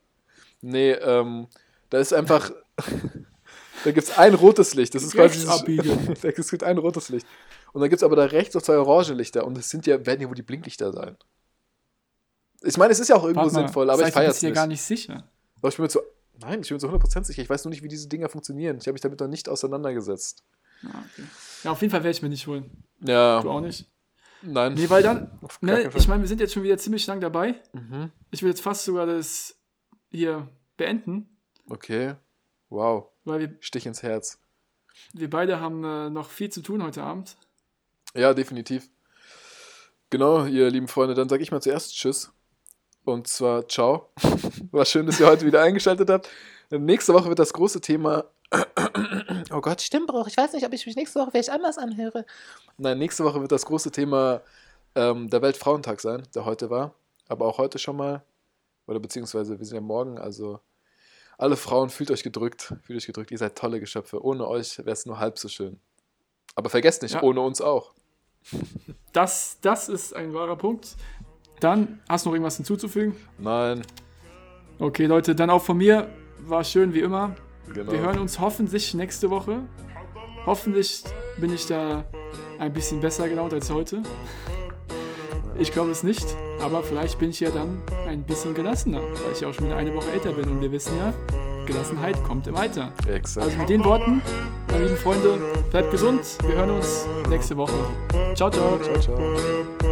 Nee, ähm, da ist einfach. da gibt es ein rotes Licht. Das ist quasi. Es gibt ein rotes Licht. Und dann gibt es aber da rechts noch zwei orange Lichter. Und es sind ja, werden ja wohl die Blinklichter sein. Ich meine, es ist ja auch irgendwo mal, sinnvoll, aber das ich feiere es dir nicht. gar nicht sicher. Aber ich bin mir zu. Nein, ich bin mir zu 100% sicher. Ich weiß nur nicht, wie diese Dinger funktionieren. Ich habe mich damit noch nicht auseinandergesetzt. Ah, okay. Ja, auf jeden Fall werde ich mir nicht holen. Ja, Du auch nicht? nein. Nee, weil dann, ne, ich meine, wir sind jetzt schon wieder ziemlich lang dabei. Mhm. Ich will jetzt fast sogar das hier beenden, Okay. Wow. weil wir, Stich ins Herz. wir beide haben äh, noch viel zu tun heute Abend. Ja, definitiv. Genau, ihr lieben Freunde, dann sage ich mal zuerst Tschüss. Und zwar Ciao. War schön, dass ihr heute wieder eingeschaltet habt. Nächste Woche wird das große Thema. Oh Gott, Stimmbruch. Ich weiß nicht, ob ich mich nächste Woche vielleicht anders anhöre. Nein, nächste Woche wird das große Thema ähm, der Weltfrauentag sein, der heute war. Aber auch heute schon mal. Oder beziehungsweise wir sind ja morgen, also alle Frauen fühlt euch gedrückt. Fühlt euch gedrückt. Ihr seid tolle Geschöpfe. Ohne euch wäre es nur halb so schön. Aber vergesst nicht, Ja. ohne uns auch. Das, das ist ein wahrer Punkt. Dann, hast du noch irgendwas hinzuzufügen? Nein, Okay, Leute, dann auch von mir. War schön wie immer. genau. Wir hören uns hoffentlich nächste Woche. Hoffentlich bin ich da ein bisschen besser gelaunt als heute. Ich glaube es nicht, aber vielleicht bin ich ja dann ein bisschen gelassener, weil ich ja auch schon wieder eine Woche älter bin und wir wissen ja, Gelassenheit kommt im Alter. Exakt. Also mit den Worten, meine lieben Freunde, bleibt gesund. Wir hören uns nächste Woche. Ciao, ciao. Ciao, ciao.